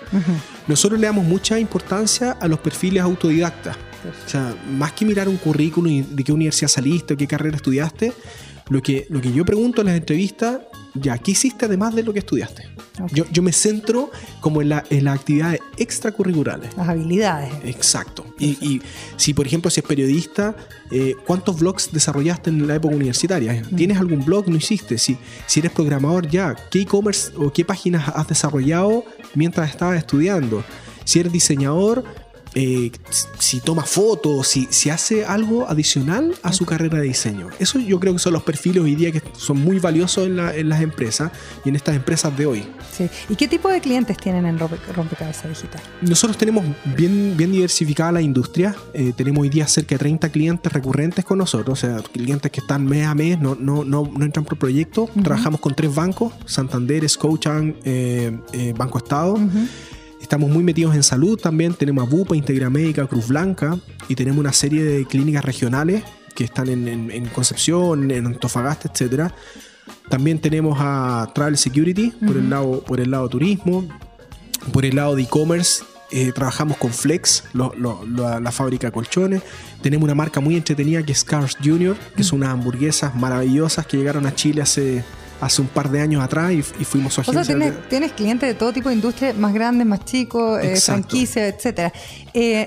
Nosotros le damos mucha importancia a los perfiles autodidactas. O sea, más que mirar un currículum y de qué universidad saliste o qué carrera estudiaste, lo que, lo que yo pregunto en las entrevistas, ya, ¿qué hiciste además de lo que estudiaste? Yo, yo me centro como en, la, en las actividades extracurriculares.
Las habilidades.
Exacto. Y, y si, por ejemplo, si es periodista, eh, ¿cuántos blogs desarrollaste en la época universitaria? ¿Tienes algún blog? ¿No hiciste? Si, si eres programador, ya, ¿qué e-commerce o qué páginas has desarrollado mientras estabas estudiando? Si eres diseñador, eh, si toma fotos, si, si hace algo adicional a su carrera de diseño. Eso yo creo que son los perfiles hoy día que son muy valiosos en, la- en las empresas y en estas empresas de hoy.
Sí. ¿Y qué tipo de clientes tienen en Rompe- Rompecabezas Digital?
Nosotros tenemos bien, bien diversificada la industria. Eh, tenemos hoy día cerca de 30 clientes recurrentes con nosotros, o sea, clientes que están mes a mes, no, no, no, no entran por proyecto. Trabajamos con tres bancos, Santander, Scotiabank, eh, eh, Banco Estado. Estamos muy metidos en salud también. Tenemos a Bupa, Integra Médica, Cruz Blanca y tenemos una serie de clínicas regionales que están en, en- en Concepción, en Antofagasta, etcétera. También tenemos a Travel Security por, el lado, por el lado turismo. Por el lado de e-commerce, eh, trabajamos con Flex, lo- lo- lo- la fábrica de colchones. Tenemos una marca muy entretenida que es Cars Junior, que son unas hamburguesas maravillosas que llegaron a Chile hace, hace un par de años atrás y, y fuimos su
O sea,
agencia. de-
tienes, clientes de todo tipo de industria, más grandes, más chicos, eh, franquicias, etcétera. Eh,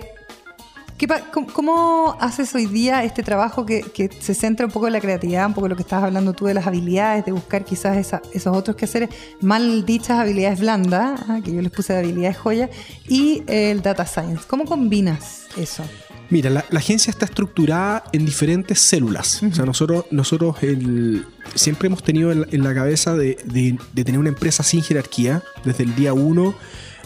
¿qué pa- cómo, cómo haces hoy día este trabajo que, que se centra un poco en la creatividad, un poco lo que estabas hablando tú de las habilidades, de buscar quizás esa- esos otros quehaceres, mal dichas habilidades blandas, ah, que yo les puse de habilidades joya, y el data science? ¿Cómo combinas eso?
Mira, la, la agencia está estructurada en diferentes células. O sea, nosotros, nosotros el- siempre hemos tenido en la, en la cabeza de, de- de tener una empresa sin jerarquía. Desde el día uno,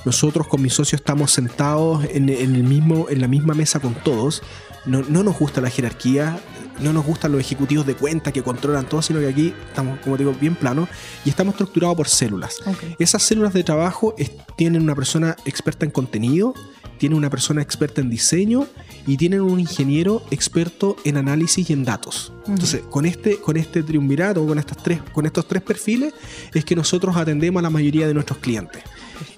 nosotros con mis socios estamos sentados en, en el mismo, en la misma mesa con todos. No, no nos gusta la jerarquía, no nos gustan los ejecutivos de cuenta que controlan todo, sino que aquí estamos, como te digo, bien plano y estamos estructurados por células. Esas células de trabajo es- tienen una persona experta en contenido, tienen una persona experta en diseño y tienen un ingeniero experto en análisis y en datos. Entonces, con este, con este triunvirato, con, estas tres, con estos tres perfiles, es que nosotros atendemos a la mayoría de nuestros clientes.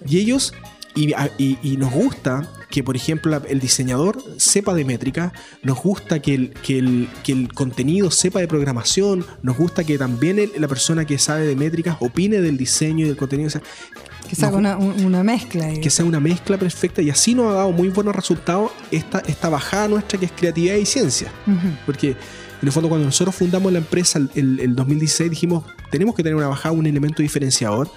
Y ellos, y, a- y- y nos gusta que, por ejemplo, el diseñador sepa de métrica, nos gusta que el, que el, que el contenido sepa de programación, nos gusta que también el- la persona que sabe de métricas opine del diseño y del contenido. O sea,
Que se haga
nos-
una, un- una mezcla.
que sea una mezcla perfecta y así nos ha dado muy buenos resultados esta, esta bajada nuestra que es creatividad y ciencia. Porque en el fondo cuando nosotros fundamos la empresa el, el- el 2016 dijimos, tenemos que tener una bajada, un elemento diferenciador.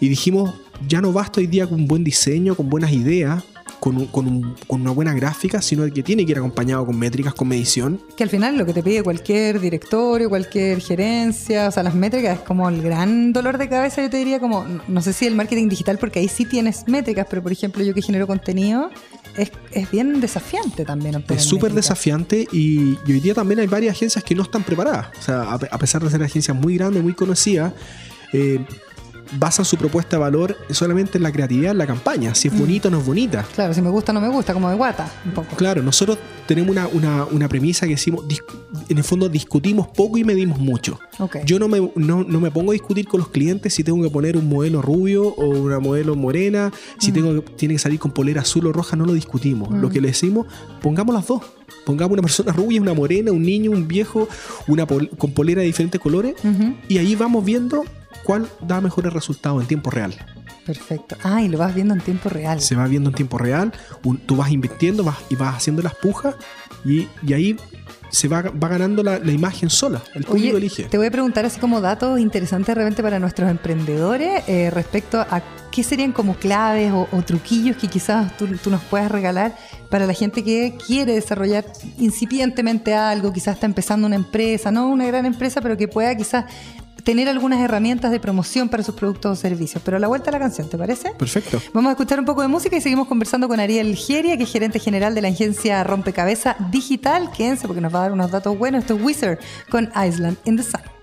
Y dijimos, ya no basta hoy día con un buen diseño, con buenas ideas, con, un- con un- con una buena gráfica, sino que tiene que ir acompañado con métricas, con medición.
Que al final lo que te pide cualquier directorio, cualquier gerencia, o sea, las métricas es como el gran dolor de cabeza, yo te diría como, no sé si el marketing digital, porque ahí sí tienes métricas, pero por ejemplo yo que genero contenido, es, es bien desafiante también
Es súper desafiante y, y hoy día también hay varias agencias que no están preparadas. O sea, a pesar de ser agencias muy grandes, muy conocidas, eh, basan su propuesta de valor solamente en la creatividad, en la campaña. Si es bonita o no es bonita.
Claro, si me gusta o no me gusta, como de guata, un poco.
Claro, nosotros tenemos una, una- una premisa que decimos, en el fondo discutimos poco y medimos mucho.
Ok.
Yo no me, no, no me pongo a discutir con los clientes si tengo que poner un modelo rubio o una modelo morena, si tengo que, tiene que salir con polera azul o roja, no lo discutimos. Lo que le decimos, pongamos las dos. Pongamos una persona rubia, una morena, un niño, un viejo, una pol- con polera de diferentes colores, y ahí vamos viendo cuál da mejores resultados en tiempo real.
Perfecto. Ah, y lo vas viendo en tiempo real.
Se va viendo en tiempo real, un- tú vas invirtiendo vas, y vas haciendo las pujas, y, y ahí se va, va ganando la, la imagen sola. El público
Oye,
elige.
te voy a preguntar así como datos interesantes de repente para nuestros emprendedores eh, respecto a qué serían como claves o, o truquillos que quizás tú, tú nos puedas regalar para la gente que quiere desarrollar incipientemente algo, quizás está empezando una empresa, no una gran empresa, pero que pueda quizás tener algunas herramientas de promoción para sus productos o servicios. Pero a la vuelta a la canción, ¿te parece?
Perfecto.
Vamos a escuchar un poco de música y seguimos conversando con Ariel Geria, que es gerente general de la agencia Rompecabeza Digital. Quédense porque nos va a dar unos datos buenos. Esto es Wizard con Island in the Sun.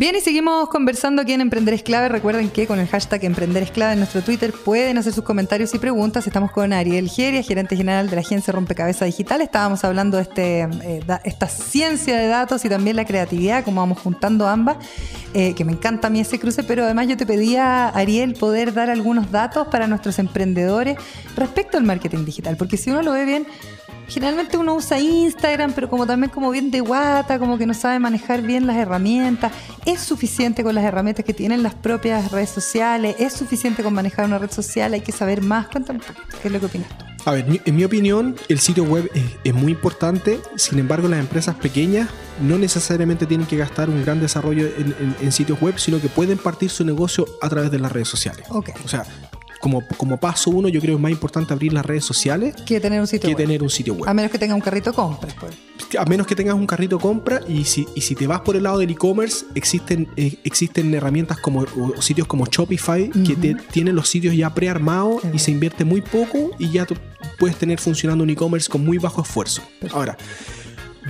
Bien, y seguimos conversando aquí en Emprender es Clave. Recuerden que con el hashtag Emprender Clave en nuestro Twitter pueden hacer sus comentarios y preguntas. Estamos con Ariel Geria, gerente general de la agencia Rompecabezas Digital. Estábamos hablando de este, eh, esta ciencia de datos y también la creatividad, cómo vamos juntando ambas, eh, que me encanta a mí ese cruce, pero además yo te pedía, Ariel, poder dar algunos datos para nuestros emprendedores respecto al marketing digital, porque si uno lo ve bien, Generalmente uno usa Instagram, pero como también como bien de guata, como que no sabe manejar bien las herramientas. ¿Es suficiente con las herramientas que tienen las propias redes sociales? ¿Es suficiente con manejar una red social? ¿Hay que saber más? Cuéntame ¿qué es lo que opinas tú?
A ver, en mi opinión, el sitio web es, es muy importante. Sin embargo, las empresas pequeñas no necesariamente tienen que gastar un gran desarrollo en, en- en sitios web, sino que pueden partir su negocio a través de las redes sociales.
Ok.
O sea, como, como paso uno, yo creo que es más importante abrir las redes sociales
Que tener un sitio
que
web.
tener un sitio web.
A menos que tenga un carrito compras, pues.
A menos que tengas un carrito compra y si, y si te vas por el lado del e-commerce, existen, eh, existen herramientas como o- sitios como Shopify que te, tienen los sitios ya prearmados y se invierte muy poco y ya tú puedes tener funcionando un e-commerce con muy bajo esfuerzo. Ahora,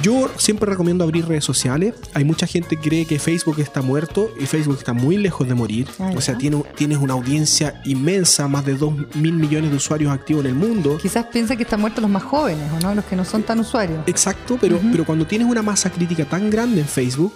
yo siempre recomiendo abrir redes sociales. Hay mucha gente que cree que Facebook está muerto y Facebook está muy lejos de morir.
Ah,
o sea, tiene, tienes una audiencia inmensa, más de 2 mil millones de usuarios activos en el mundo.
Quizás piensa que están muertos los más jóvenes, ¿o no? Los que no son tan usuarios.
Exacto, pero, pero cuando tienes una masa crítica tan grande en Facebook,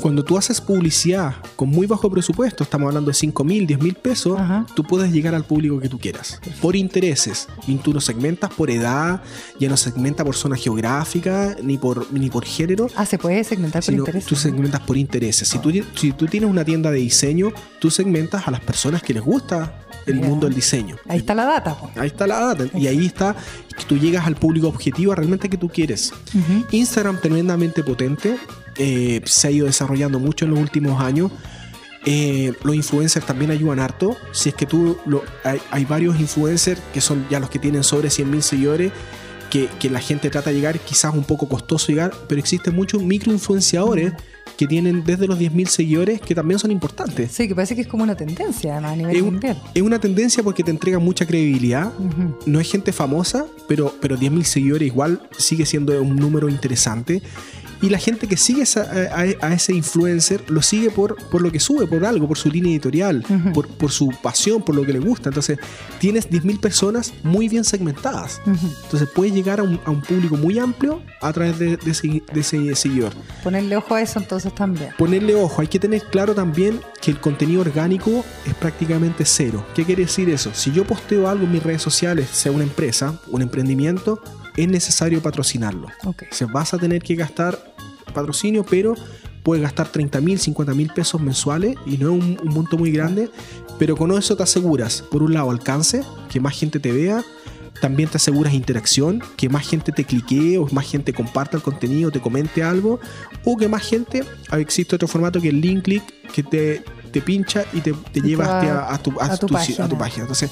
cuando tú haces publicidad con muy bajo presupuesto, estamos hablando de 5 mil, 10 mil pesos,
Ajá.
tú puedes llegar al público que tú quieras. Por intereses. Y tú no segmentas por edad, ya no segmentas por zona geográfica, ni por, ni por género.
Ah, se puede segmentar por interés.
tú segmentas por intereses. Si tú, si tú tienes una tienda de diseño, tú segmentas a las personas que les gusta el mundo del diseño.
Ahí está la data, pues.
Ahí está la data. Y ahí está que tú llegas al público objetivo realmente que tú quieres.
Ujú.
Instagram tremendamente potente. Eh, se ha ido desarrollando mucho en los últimos años. Eh, los influencers también ayudan harto. Si es que tú lo- hay, hay varios influencers que son ya los que tienen sobre 100.000 seguidores. Que, que la gente trata de llegar, quizás un poco costoso llegar, pero existen muchos microinfluenciadores que tienen desde los 10.000 seguidores que también son importantes.
Sí, que parece que es como una tendencia además, a nivel
Es, un-
mundial.
es una tendencia porque te entrega mucha credibilidad,
Ujú.
no es gente famosa, pero, pero 10.000 seguidores igual sigue siendo un número interesante. Y la gente que sigue esa- a, a- a ese influencer lo sigue por, por lo que sube, por algo, por su línea editorial, por, por su pasión, por lo que le gusta. Entonces, tienes 10.000 personas muy bien segmentadas. Entonces, puedes llegar a un, a un público muy amplio a través de, de ese, de ese seguidor.
Ponerle ojo a eso entonces también.
Ponerle ojo, hay que tener claro también que el contenido orgánico es prácticamente cero. ¿Qué quiere decir eso? Si yo posteo algo en mis redes sociales, sea una empresa, un emprendimiento, es necesario patrocinarlo.
Ok.
Se vas a tener que gastar patrocinio, pero puedes gastar 30 mil, 50 mil pesos mensuales y no es un, un monto muy grande, pero con eso te aseguras, por un lado, alcance, que más gente te vea, también te aseguras interacción, que más gente te cliquee o más gente comparta el contenido, te comente algo, o que más gente, ah, existe otro formato que el link click, que te, te pincha y te, te lleva a, tu, a
a tu
a tu
página.
Entonces,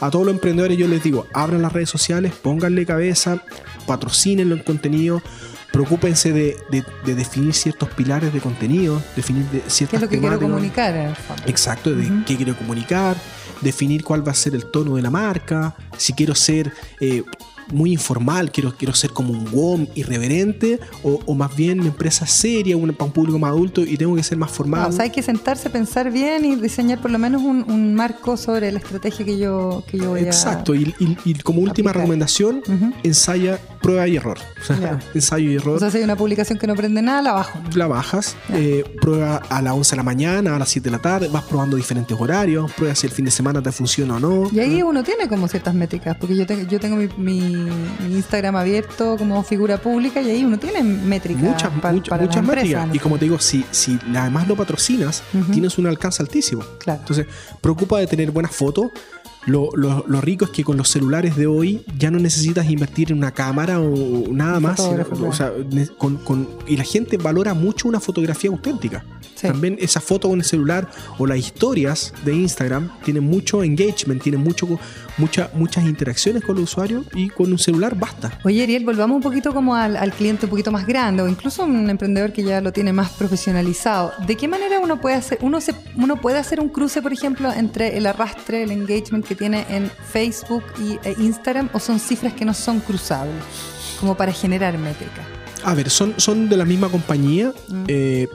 a todos los emprendedores yo les digo, abran las redes sociales, pónganle cabeza, patrocínenlo en contenido, preocúpense de, de- de definir ciertos pilares de contenido, definir de
¿Qué
ciertas
es lo que quiero comunicar en el fondo?
Exacto, de qué quiero comunicar, definir cuál va a ser el tono de la marca, si quiero ser eh, muy informal, quiero, quiero ser como un WOM irreverente, o, o más bien una empresa seria, una, para un público más adulto y tengo que ser más formal.
Ah, o sea, hay que sentarse, pensar bien y diseñar por lo menos un, un marco sobre la estrategia que yo, que yo voy a...
Exacto, y, y- y como última
aplicar.
recomendación, ensaya prueba y error. O sea,
Ya.
ensayo y error.
O sea, si hay una publicación que no prende nada, la bajo.
la bajas, eh, prueba a las 11 de la mañana, a las 7 de la tarde, vas probando diferentes horarios, prueba si el fin de semana te funciona o no.
Y ahí uno tiene como ciertas métricas, porque yo, tengo yo tengo mi, mi- mi Instagram abierto como figura pública y ahí uno tiene métricas
Muchas,
pa-
muchas,
para
muchas
la empresa,
métricas.
¿no?
Y como te digo, si, si además lo patrocinas, tienes un alcance altísimo.
Claro.
Entonces, preocupa de tener buenas fotos. Lo, lo- lo rico es que con los celulares de hoy ya no necesitas invertir en una cámara o nada más. o sea, con- con- y la gente valora mucho una fotografía auténtica.
Sí.
También esa foto con el celular o las historias de Instagram tienen mucho engagement, tienen mucho, mucha- muchas interacciones con los usuarios y con un celular basta.
Oye, Ariel, volvamos un poquito como al, al cliente un poquito más grande o incluso un emprendedor que ya lo tiene más profesionalizado. ¿De qué manera uno puede hacer, uno, se, uno puede hacer un cruce, por ejemplo, entre el arrastre, el engagement que tiene en Facebook y, e Instagram o son cifras que no son cruzables como para generar métrica?
A ver, son, son de la misma compañía.
Mm.
eh,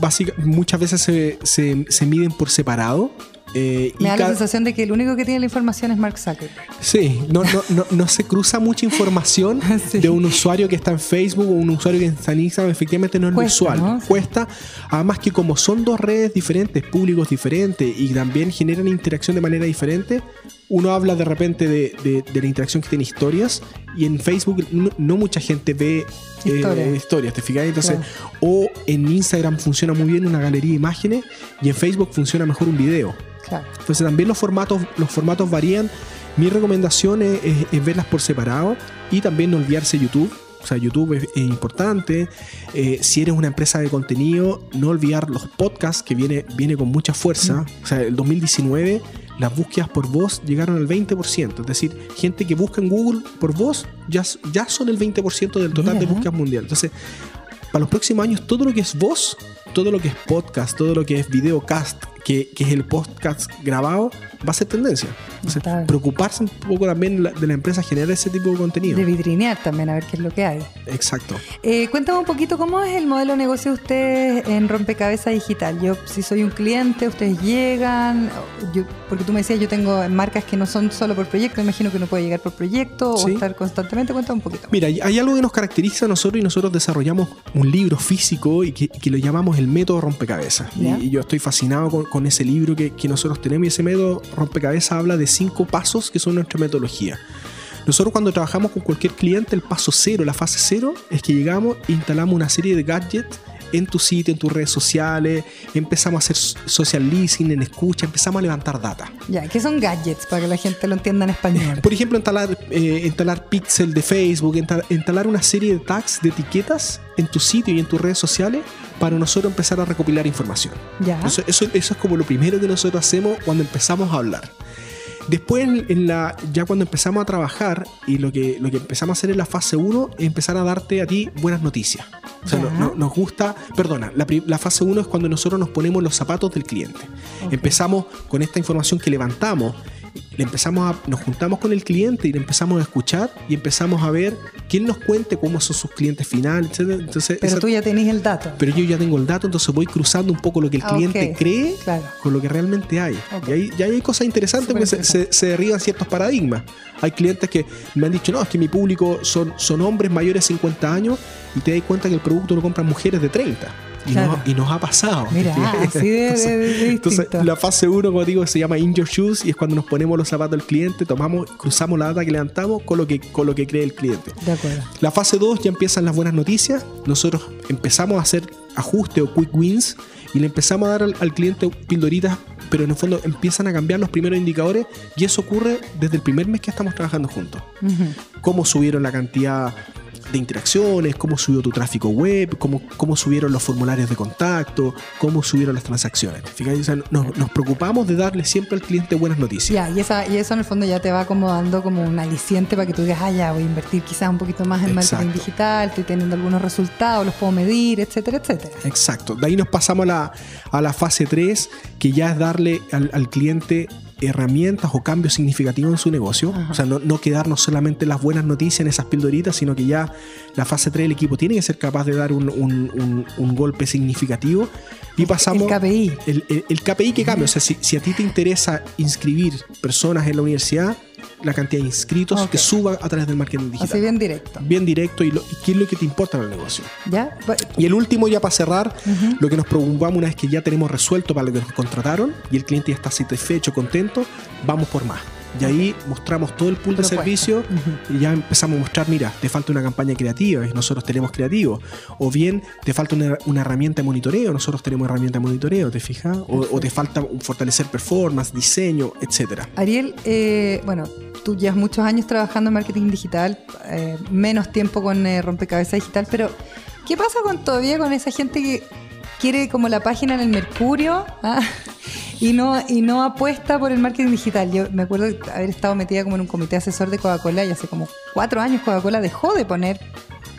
básica- muchas veces se, se- se miden por separado. Eh,
Me da la sensación de que el único que tiene la información es Mark Zuckerberg.
Sí, no, no, no, no se cruza mucha información
Sí.
de un usuario que está en Facebook o un usuario que está en Instagram. Efectivamente no es
Cuesta,
lo usual. Cuesta. Además que como son dos redes diferentes, públicos diferentes y también generan interacción de manera diferente, uno habla de repente de, de- de la interacción que tiene historias y en Facebook no, no mucha gente ve eh,
Historia.
historias, ¿te fijas? Entonces, o en Instagram funciona muy bien una galería de imágenes y en Facebook funciona mejor un video.
Claro.
Entonces también los formatos, los formatos varían. Mi recomendación es, es- es verlas por separado y también no olvidarse YouTube. O sea, YouTube es, es importante. Eh, si eres una empresa de contenido, no olvidar los podcasts que viene, viene con mucha fuerza. O sea, el 2019 las búsquedas por voz llegaron al 20%. Es decir, gente que busca en Google por voz ya, ya son el 20% del total de búsquedas mundial. Entonces, para los próximos años, todo lo que es voz, todo lo que es podcast, todo lo que es videocast, que, que es el podcast grabado, va a ser tendencia. Entonces, preocuparse un poco también de la empresa generar ese tipo de contenido.
De vitrinear también, a ver qué es lo que hay.
Exacto.
Eh, cuéntame un poquito cómo es el modelo de negocio de ustedes en Rompecabezas Digital. Yo, si soy un cliente, ustedes llegan, yo- porque tú me decías, yo tengo marcas que no son solo por proyecto, imagino que uno puede llegar por proyecto
Sí.
o estar constantemente. Cuéntame un poquito.
Mira, hay algo que nos caracteriza a nosotros y nosotros desarrollamos un libro físico y que, que lo llamamos el método rompecabezas. Y yo estoy fascinado con, con ese libro que, que nosotros tenemos y ese método rompecabezas habla de cinco pasos que son nuestra metodología. Nosotros cuando trabajamos con cualquier cliente, el paso cero, la fase cero, es que llegamos e instalamos una serie de gadgets en tu sitio, en tus redes sociales, empezamos a hacer social listening, en escucha, empezamos a levantar data.
Ya, ¿qué son gadgets para que la gente lo entienda en español?
Por ejemplo, instalar, eh, instalar pixel de Facebook, insta- instalar una serie de tags, de etiquetas en tu sitio y en tus redes sociales para nosotros empezar a recopilar información.
Ya.
Eso es como lo primero que nosotros hacemos cuando empezamos a hablar. Después, en, la, ya cuando empezamos a trabajar y lo que, lo que empezamos a hacer en la fase 1 es empezar a darte a ti buenas noticias. O sea, no- no- nos gusta, perdona, la, la fase 1 es cuando nosotros nos ponemos los zapatos del cliente. Empezamos con esta información que levantamos, le empezamos a, nos juntamos con el cliente y le empezamos a escuchar y empezamos a ver quién nos cuente cómo son sus clientes finales, etc. Entonces,
Pero
esa-
tú ya tenés el dato.
pero yo ya tengo el dato, entonces voy cruzando un poco lo que el
Ah,
cliente cree
Claro.
con lo que realmente hay. Y ahí hay cosas interesantes porque se, se- se derriban ciertos paradigmas. Hay clientes que me han dicho, no, es que mi público son, son hombres mayores de 50 años y te das cuenta que el producto lo compran mujeres de 30. Y,
Claro.
nos, y nos ha pasado.
Mira, así de- de- de- de
entonces, la fase 1, como digo, se llama In Your Shoes y es cuando nos ponemos los zapatos del cliente, tomamos, cruzamos la data que levantamos con lo que, con lo que cree el cliente.
De acuerdo.
La fase 2 ya empiezan las buenas noticias. Nosotros empezamos a hacer ajustes o quick wins y le empezamos a dar al, al cliente pildoritas, pero en el fondo empiezan a cambiar los primeros indicadores y eso ocurre desde el primer mes que estamos trabajando juntos. Cómo subieron la cantidad de interacciones, cómo subió tu tráfico web, cómo, cómo subieron los formularios de contacto, cómo subieron las transacciones. Fíjate, o sea, nos, nos preocupamos de darle siempre al cliente buenas noticias.
Ya, y, esa, y eso en el fondo ya te va como dando como un aliciente para que tú digas, ah, ya, voy a invertir quizás un poquito más en marketing digital, estoy teniendo algunos resultados, los puedo medir, etcétera, etcétera.
Exacto. De ahí nos pasamos a la, a la fase 3, que ya es darle al, al cliente herramientas o cambios significativos en su negocio.
Ajá.
O sea, no, no quedarnos solamente en las buenas noticias, en esas pildoritas, sino que ya la fase 3 el equipo tiene que ser capaz de dar un, un- un- un golpe significativo. Y pasamos...
El KPI.
El, el- el KPI que cambia. O sea, si, si a ti te interesa inscribir personas en la universidad, la cantidad de inscritos que suba a través del marketing digital.
Así bien directo.
Bien directo y, lo- y qué es lo que te importa en el negocio.
¿Ya?
Y el último, ya para cerrar, lo que nos preocupamos una vez que ya tenemos resuelto para lo que nos contrataron y el cliente ya está satisfecho, contento, vamos por más. Y ahí mostramos todo el pool de
Ujú.
y ya empezamos a mostrar, mira, te falta una campaña creativa y nosotros tenemos creativo. O bien te falta una, una herramienta de monitoreo, nosotros tenemos herramienta de monitoreo, ¿te fijas? O, o te falta fortalecer performance, diseño, etcétera.
Ariel, eh, bueno, tú llevas muchos años trabajando en marketing digital, eh, menos tiempo con eh, rompecabezas digital, pero ¿qué pasa con todavía con esa gente que quiere como la página en el Mercurio ah, y no y no apuesta por el marketing digital? Yo me acuerdo de haber estado metida como en un comité asesor de Coca-Cola y hace como cuatro años Coca-Cola dejó de poner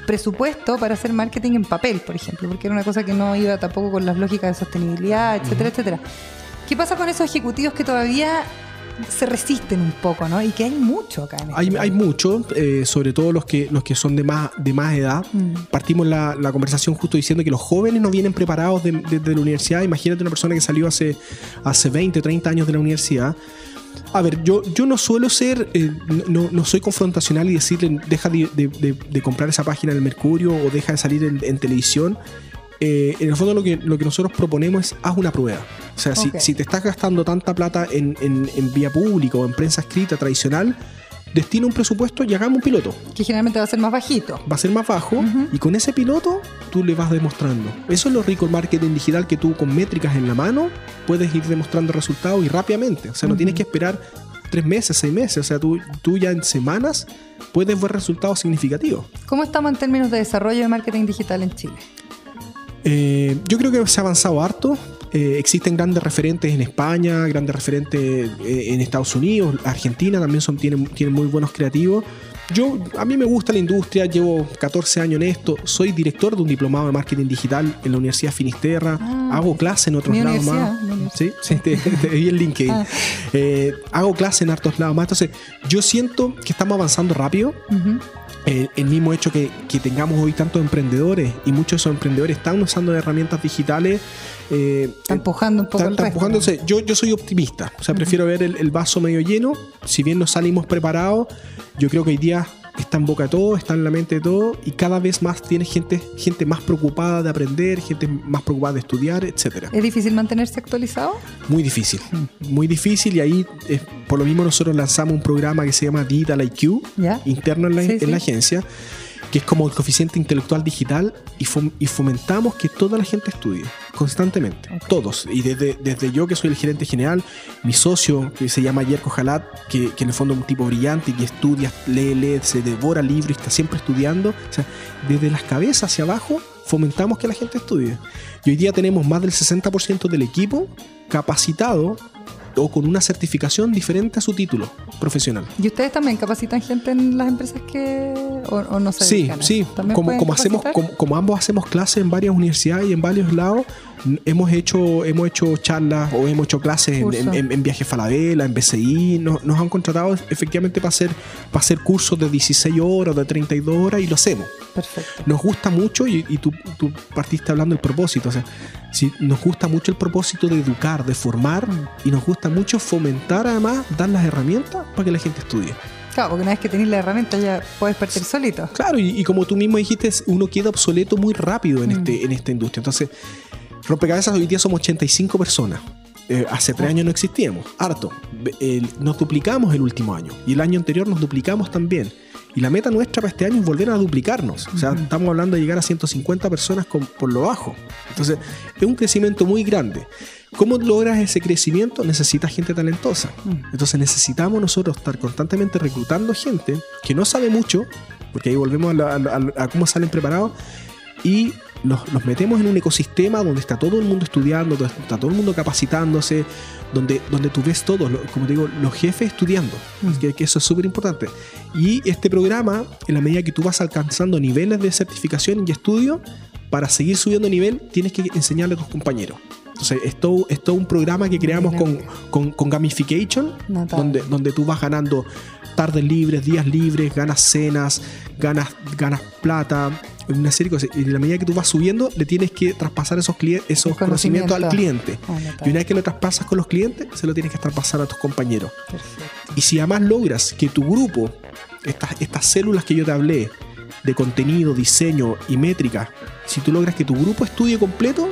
presupuesto para hacer marketing en papel, por ejemplo, porque era una cosa que no iba tampoco con las lógicas de sostenibilidad, etcétera, etcétera. ¿Qué pasa con esos ejecutivos que todavía se resisten un poco, ¿no? Y que hay mucho acá en este
Hay, hay mucho, eh, sobre todo los que, los que son de más, de más edad.
Mm.
Partimos la, la conversación justo diciendo que los jóvenes no vienen preparados de- la universidad. Imagínate una persona que salió hace, hace 20, 30 años de la universidad. A ver, yo, yo no suelo ser, eh, no, no soy confrontacional y decirle deja de, de- de- de comprar esa página en el Mercurio o deja de salir en, en televisión. Eh, en el fondo lo que, lo que nosotros proponemos es haz una prueba. O sea, si, si te estás gastando tanta plata en, en- en vía pública o en prensa escrita tradicional, destina un presupuesto y hagamos un piloto.
Que generalmente va a ser más bajito.
Va a ser más bajo y con ese piloto tú le vas demostrando. Eso es lo rico el marketing digital que tú con métricas en la mano puedes ir demostrando resultados y rápidamente. O sea, no tienes que esperar tres meses, seis meses. O sea, tú, tú ya en semanas puedes ver resultados significativos.
¿Cómo estamos en términos de desarrollo de marketing digital en Chile?
Eh, yo creo que se ha avanzado harto. Eh, existen grandes referentes en España, grandes referentes eh, en Estados Unidos, Argentina también son, tienen, tienen muy buenos creativos. Yo, a mí me gusta la industria, llevo 14 años en esto, soy director de un diplomado de marketing digital en la Universidad Finisterra,
Ah,
hago clase en otros lados más. Sí, sí, te, te vi en LinkedIn.
Ah.
Eh, hago clase en hartos lados más. Entonces, yo siento que estamos avanzando rápido. El mismo hecho que, que tengamos hoy tantos emprendedores y muchos de esos emprendedores están usando herramientas digitales. eh,
empujando un poco el resto.
empujándose. Yo, yo soy optimista, o sea, prefiero ver el, el vaso medio lleno. Si bien nos salimos preparados, yo creo que hoy día está en boca de todo, está en la mente de todo, y cada vez más tiene gente, gente más preocupada de aprender, gente más preocupada de estudiar, etcétera.
¿Es difícil mantenerse actualizado?
Muy difícil, muy difícil, y ahí eh, por lo mismo nosotros lanzamos un programa que se llama Digital IQ,
¿Ya?
interno en la,
Sí,
en
sí.
la agencia, que es como el coeficiente intelectual digital y, fom- y fomentamos que toda la gente estudie constantemente, todos. Y desde, desde yo que soy el gerente general, mi socio que se llama Yerko Jalat, que, que en el fondo es un tipo brillante y que estudia, lee, lee, se devora libros y está siempre estudiando. O sea, desde las cabezas hacia abajo fomentamos que la gente estudie. Y hoy día tenemos más del 60% del equipo capacitado o con una certificación diferente a su título profesional.
¿Y ustedes también capacitan gente en las empresas que... o, o no se
Sí, sí. Como, como hacemos, como, como ambos hacemos clases en varias universidades y en varios lados, hemos hecho, hemos hecho charlas o hemos hecho clases en, en, en- en Viaje Falabella, en BCI. Nos, nos han contratado efectivamente para hacer, para hacer cursos de 16 horas, de 32 horas y lo hacemos.
Perfecto.
Nos gusta mucho y, y tú, tú partiste hablando del propósito. O sea, si nos gusta mucho el propósito de educar, de formar
Mm.
y nos gusta mucho fomentar además, dar las herramientas para que la gente estudie.
Claro, porque una vez que tenéis la herramienta ya puedes partir solito.
Claro, y, y como tú mismo dijiste, uno queda obsoleto muy rápido en,
Mm.
este, en esta industria. Entonces, rompecabezas hoy día somos 85 personas. Eh, hace tres años no existíamos, harto. Nos duplicamos el último año y el año anterior nos duplicamos también. Y la meta nuestra para este año es volver a duplicarnos. O sea, estamos hablando de llegar a 150 personas con- por lo bajo. Entonces, es un crecimiento muy grande. ¿Cómo logras ese crecimiento? Necesitas gente talentosa. Entonces necesitamos nosotros estar constantemente reclutando gente que no sabe mucho, porque ahí volvemos a, la- a la- a cómo salen preparados, y los metemos en un ecosistema donde está todo el mundo estudiando, donde está todo el mundo capacitándose, donde, donde tú ves todos, como te digo, los jefes estudiando, que, que eso es súper importante. Y este programa, en la medida que tú vas alcanzando niveles de certificación y estudio, para seguir subiendo nivel, tienes que enseñarle a tus compañeros. Entonces, es todo, es todo un programa que creamos con, con, con gamification,
Notable.
donde, donde tú vas ganando tardes libres, días libres, ganas cenas, ganas, ganas plata, una serie de cosas. Y en la medida que tú vas subiendo, le tienes que traspasar esos, esos conocimientos al cliente.
Ah.
Y una vez que lo traspasas con los clientes, se lo tienes que traspasar a tus compañeros.
Perfecto.
Y si además logras que tu grupo, estas, estas células que yo te hablé, de contenido, diseño y métrica, si tú logras que tu grupo estudie completo,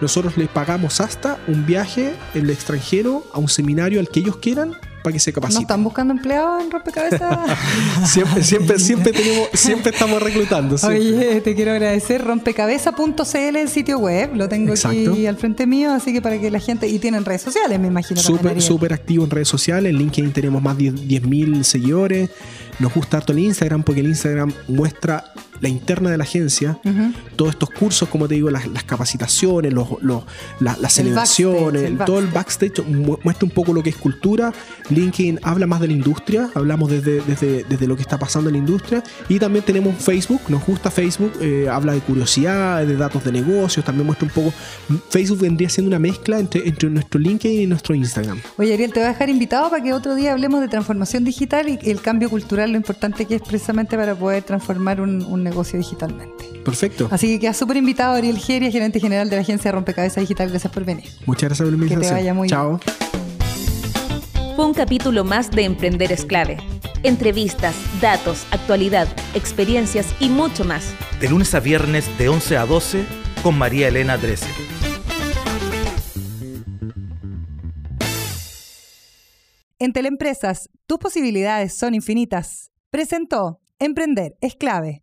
nosotros les pagamos hasta un viaje en el extranjero a un seminario al que ellos quieran para que se
¿No
capaciten.
están buscando empleados en rompecabezas?
Siempre, siempre, siempre tenemos, siempre estamos reclutando. siempre.
Oye, te quiero agradecer. Rompecabezas.cl el sitio web. Lo tengo
Exacto.
aquí al frente mío, así que para que la gente. Y tienen redes sociales, me imagino.
Súper, súper activo en redes sociales. En LinkedIn tenemos más de 10.000 seguidores. Nos gusta harto el Instagram porque el Instagram muestra la interna de la agencia.
Ujú.
Todos estos cursos, como te digo, las, las capacitaciones, los, los- la- las
El
celebraciones,
backstage, el
todo el backstage mu- muestra un poco lo que es cultura. LinkedIn habla más de la industria, hablamos desde, desde, desde lo que está pasando en la industria. Y también tenemos Facebook, nos gusta Facebook, eh, habla de curiosidad, de datos de negocios, también muestra un poco. Facebook vendría siendo una mezcla entre, entre nuestro LinkedIn y nuestro Instagram.
Oye, Ariel, te voy a dejar invitado para que otro día hablemos de transformación digital y el cambio cultural, lo importante que es precisamente para poder transformar un, un negocio digitalmente.
Perfecto.
Así que queda súper invitado Ariel Geria, gerente general de la agencia Rompecabezas Digital. Gracias por venir.
Muchas gracias por la invitación.
vaya muy
Chao.
Fue un capítulo más de Emprender es clave. Entrevistas, datos, actualidad, experiencias y mucho más.
De lunes a viernes de 11 a 12 con María Elena Drese.
En Teleempresas, tus posibilidades son infinitas. Presentó Emprender es clave.